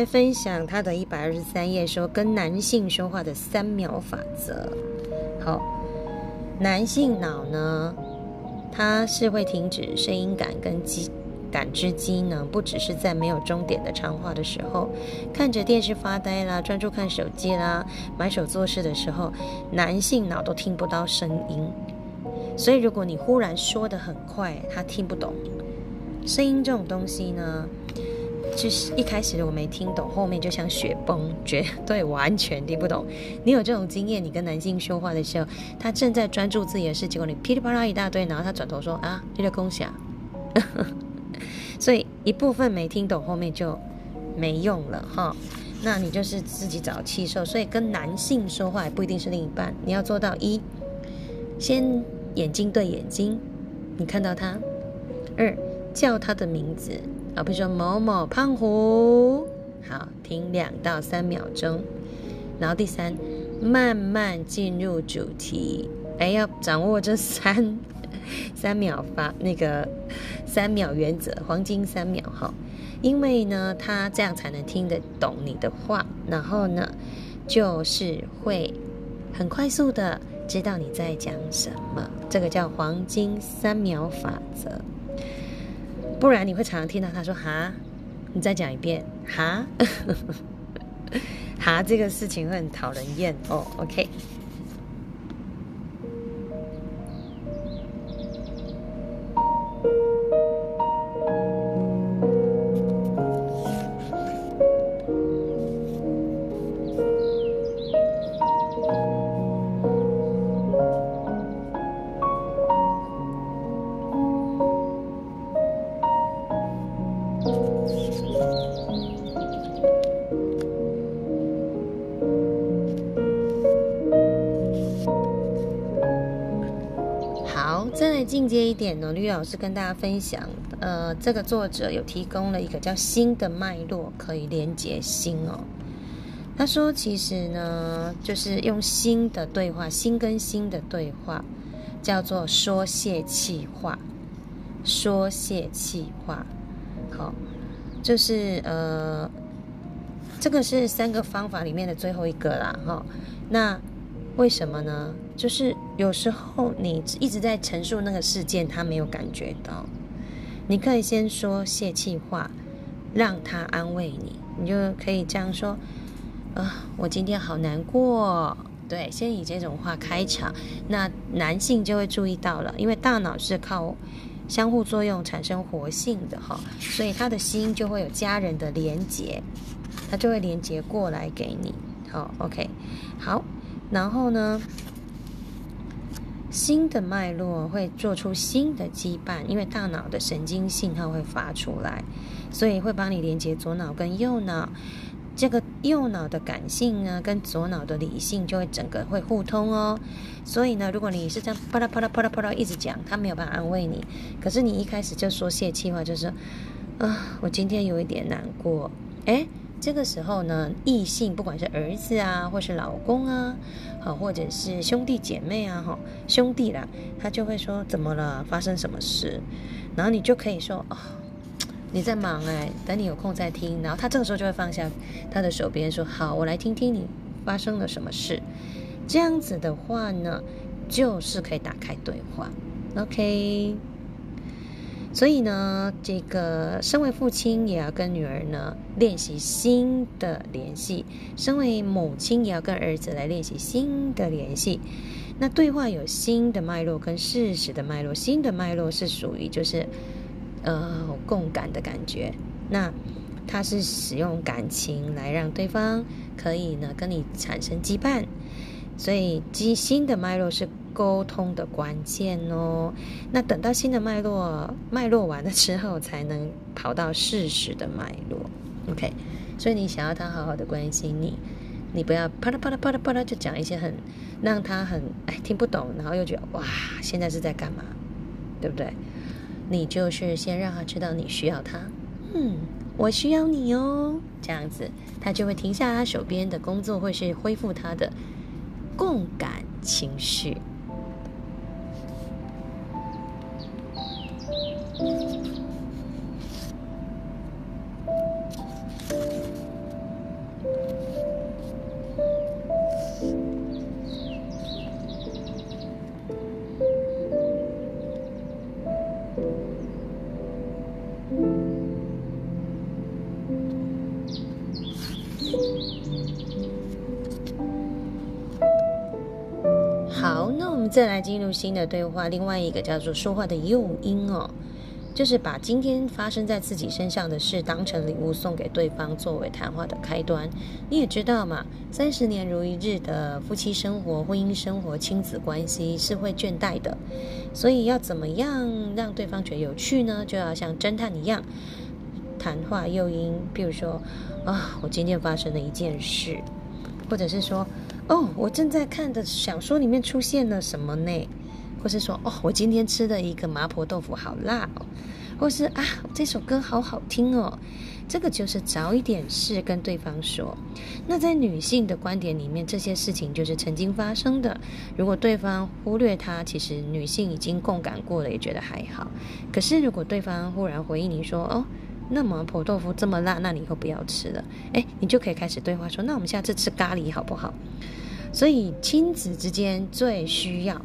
来分享他的一百二十三页，说跟男性说话的三秒法则。好，男性脑呢，它是会停止声音感跟机感知机能，不只是在没有终点的长话的时候，看着电视发呆啦，专注看手机啦，买手做事的时候，男性脑都听不到声音。所以如果你忽然说的很快，他听不懂。声音这种东西呢？就是一开始我没听懂，后面就像雪崩，绝对完全听不懂。你有这种经验？你跟男性说话的时候，他正在专注自己的事，结果你噼里啪啦一大堆，然后他转头说啊，这个空想，所以一部分没听懂，后面就没用了哈。那你就是自己找气受。所以跟男性说话也不一定是另一半，你要做到一，先眼睛对眼睛，你看到他；二，叫他的名字。比如说某某胖虎，好，停两到三秒钟，然后第三，慢慢进入主题，哎，要掌握这三 三秒发那个三秒原则，黄金三秒哈，因为呢，他这样才能听得懂你的话，然后呢，就是会很快速的知道你在讲什么，这个叫黄金三秒法则。不然你会常常听到他说：“哈，你再讲一遍，哈，哈，这个事情会很讨人厌哦。” OK。老师跟大家分享，呃，这个作者有提供了一个叫心的脉络，可以连接心哦。他说，其实呢，就是用心的对话，心跟心的对话，叫做说泄气话，说泄气话。好，就是呃，这个是三个方法里面的最后一个啦，哈。那为什么呢？就是有时候你一直在陈述那个事件，他没有感觉到。你可以先说泄气话，让他安慰你。你就可以这样说：啊，我今天好难过。对，先以这种话开场，那男性就会注意到了，因为大脑是靠相互作用产生活性的哈，所以他的心就会有家人的连结，他就会连接过来给你。好，OK，好，然后呢？新的脉络会做出新的羁绊，因为大脑的神经信号会发出来，所以会帮你连接左脑跟右脑。这个右脑的感性呢，跟左脑的理性就会整个会互通哦。所以呢，如果你是这样啪啦啪啦啪啦啪啦一直讲，他没有办法安慰你。可是你一开始就说泄气话，就是啊，我今天有一点难过，哎。这个时候呢，异性不管是儿子啊，或是老公啊，好，或者是兄弟姐妹啊，哈，兄弟啦，他就会说怎么了，发生什么事，然后你就可以说哦，你在忙哎，等你有空再听。然后他这个时候就会放下他的手边，说好，我来听听你发生了什么事。这样子的话呢，就是可以打开对话，OK。所以呢，这个身为父亲也要跟女儿呢练习新的联系；身为母亲也要跟儿子来练习新的联系。那对话有新的脉络跟事实的脉络，新的脉络是属于就是呃共感的感觉。那它是使用感情来让对方可以呢跟你产生羁绊。所以，基新的脉络是沟通的关键哦。那等到新的脉络脉络完了之后，才能跑到事实的脉络。OK，所以你想要他好好的关心你，你不要啪啦啪啦啪啦啪啦就讲一些很让他很哎听不懂，然后又觉得哇现在是在干嘛，对不对？你就是先让他知道你需要他，嗯，我需要你哦，这样子他就会停下他手边的工作，或是恢复他的。共感情绪。好，那我们再来进入新的对话，另外一个叫做说话的诱因哦，就是把今天发生在自己身上的事当成礼物送给对方，作为谈话的开端。你也知道嘛，三十年如一日的夫妻生活、婚姻生活、亲子关系是会倦怠的，所以要怎么样让对方觉得有趣呢？就要像侦探一样，谈话诱因，比如说啊，我今天发生了一件事，或者是说。哦，我正在看的小说里面出现了什么呢？或是说，哦，我今天吃的一个麻婆豆腐好辣哦，或是啊，这首歌好好听哦。这个就是找一点事跟对方说。那在女性的观点里面，这些事情就是曾经发生的。如果对方忽略它，其实女性已经共感过了，也觉得还好。可是如果对方忽然回应你说，哦，那麻婆豆腐这么辣，那你以后不要吃了。哎，你就可以开始对话说，那我们下次吃咖喱好不好？所以亲子之间最需要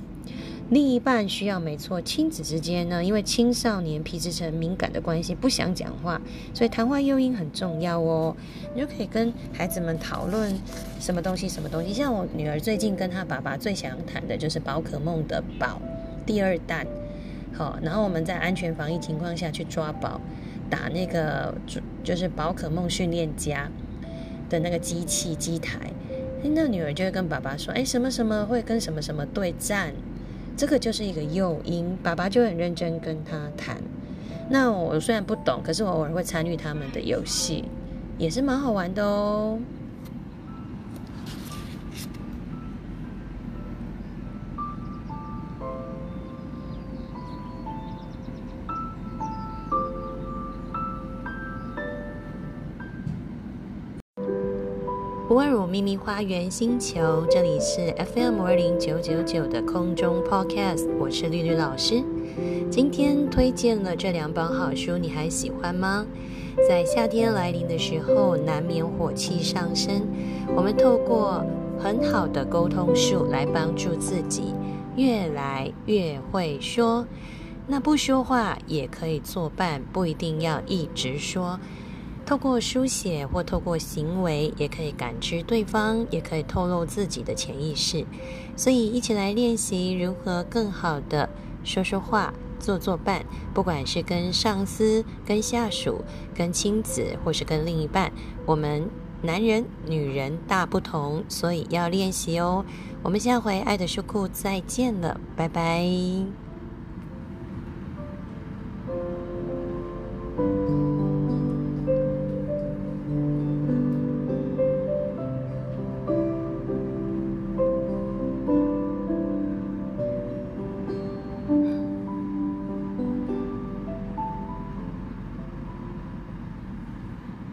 另一半需要没错，亲子之间呢，因为青少年皮质层敏感的关系，不想讲话，所以谈话诱因很重要哦。你就可以跟孩子们讨论什么东西，什么东西。像我女儿最近跟她爸爸最想谈的就是宝可梦的宝第二弹，好，然后我们在安全防疫情况下去抓宝，打那个就是宝可梦训练家的那个机器机台。那女儿就会跟爸爸说：“哎，什么什么会跟什么什么对战，这个就是一个诱因。”爸爸就很认真跟他谈。那我虽然不懂，可是我偶尔会参与他们的游戏，也是蛮好玩的哦。温柔秘密花园星球，这里是 FM 二零九九九的空中 Podcast，我是绿绿老师。今天推荐了这两本好书，你还喜欢吗？在夏天来临的时候，难免火气上升，我们透过很好的沟通术来帮助自己越来越会说。那不说话也可以作伴，不一定要一直说。透过书写或透过行为，也可以感知对方，也可以透露自己的潜意识。所以，一起来练习如何更好的说说话、做做伴，不管是跟上司、跟下属、跟亲子，或是跟另一半，我们。男人、女人大不同，所以要练习哦。我们下回爱的书库再见了，拜拜。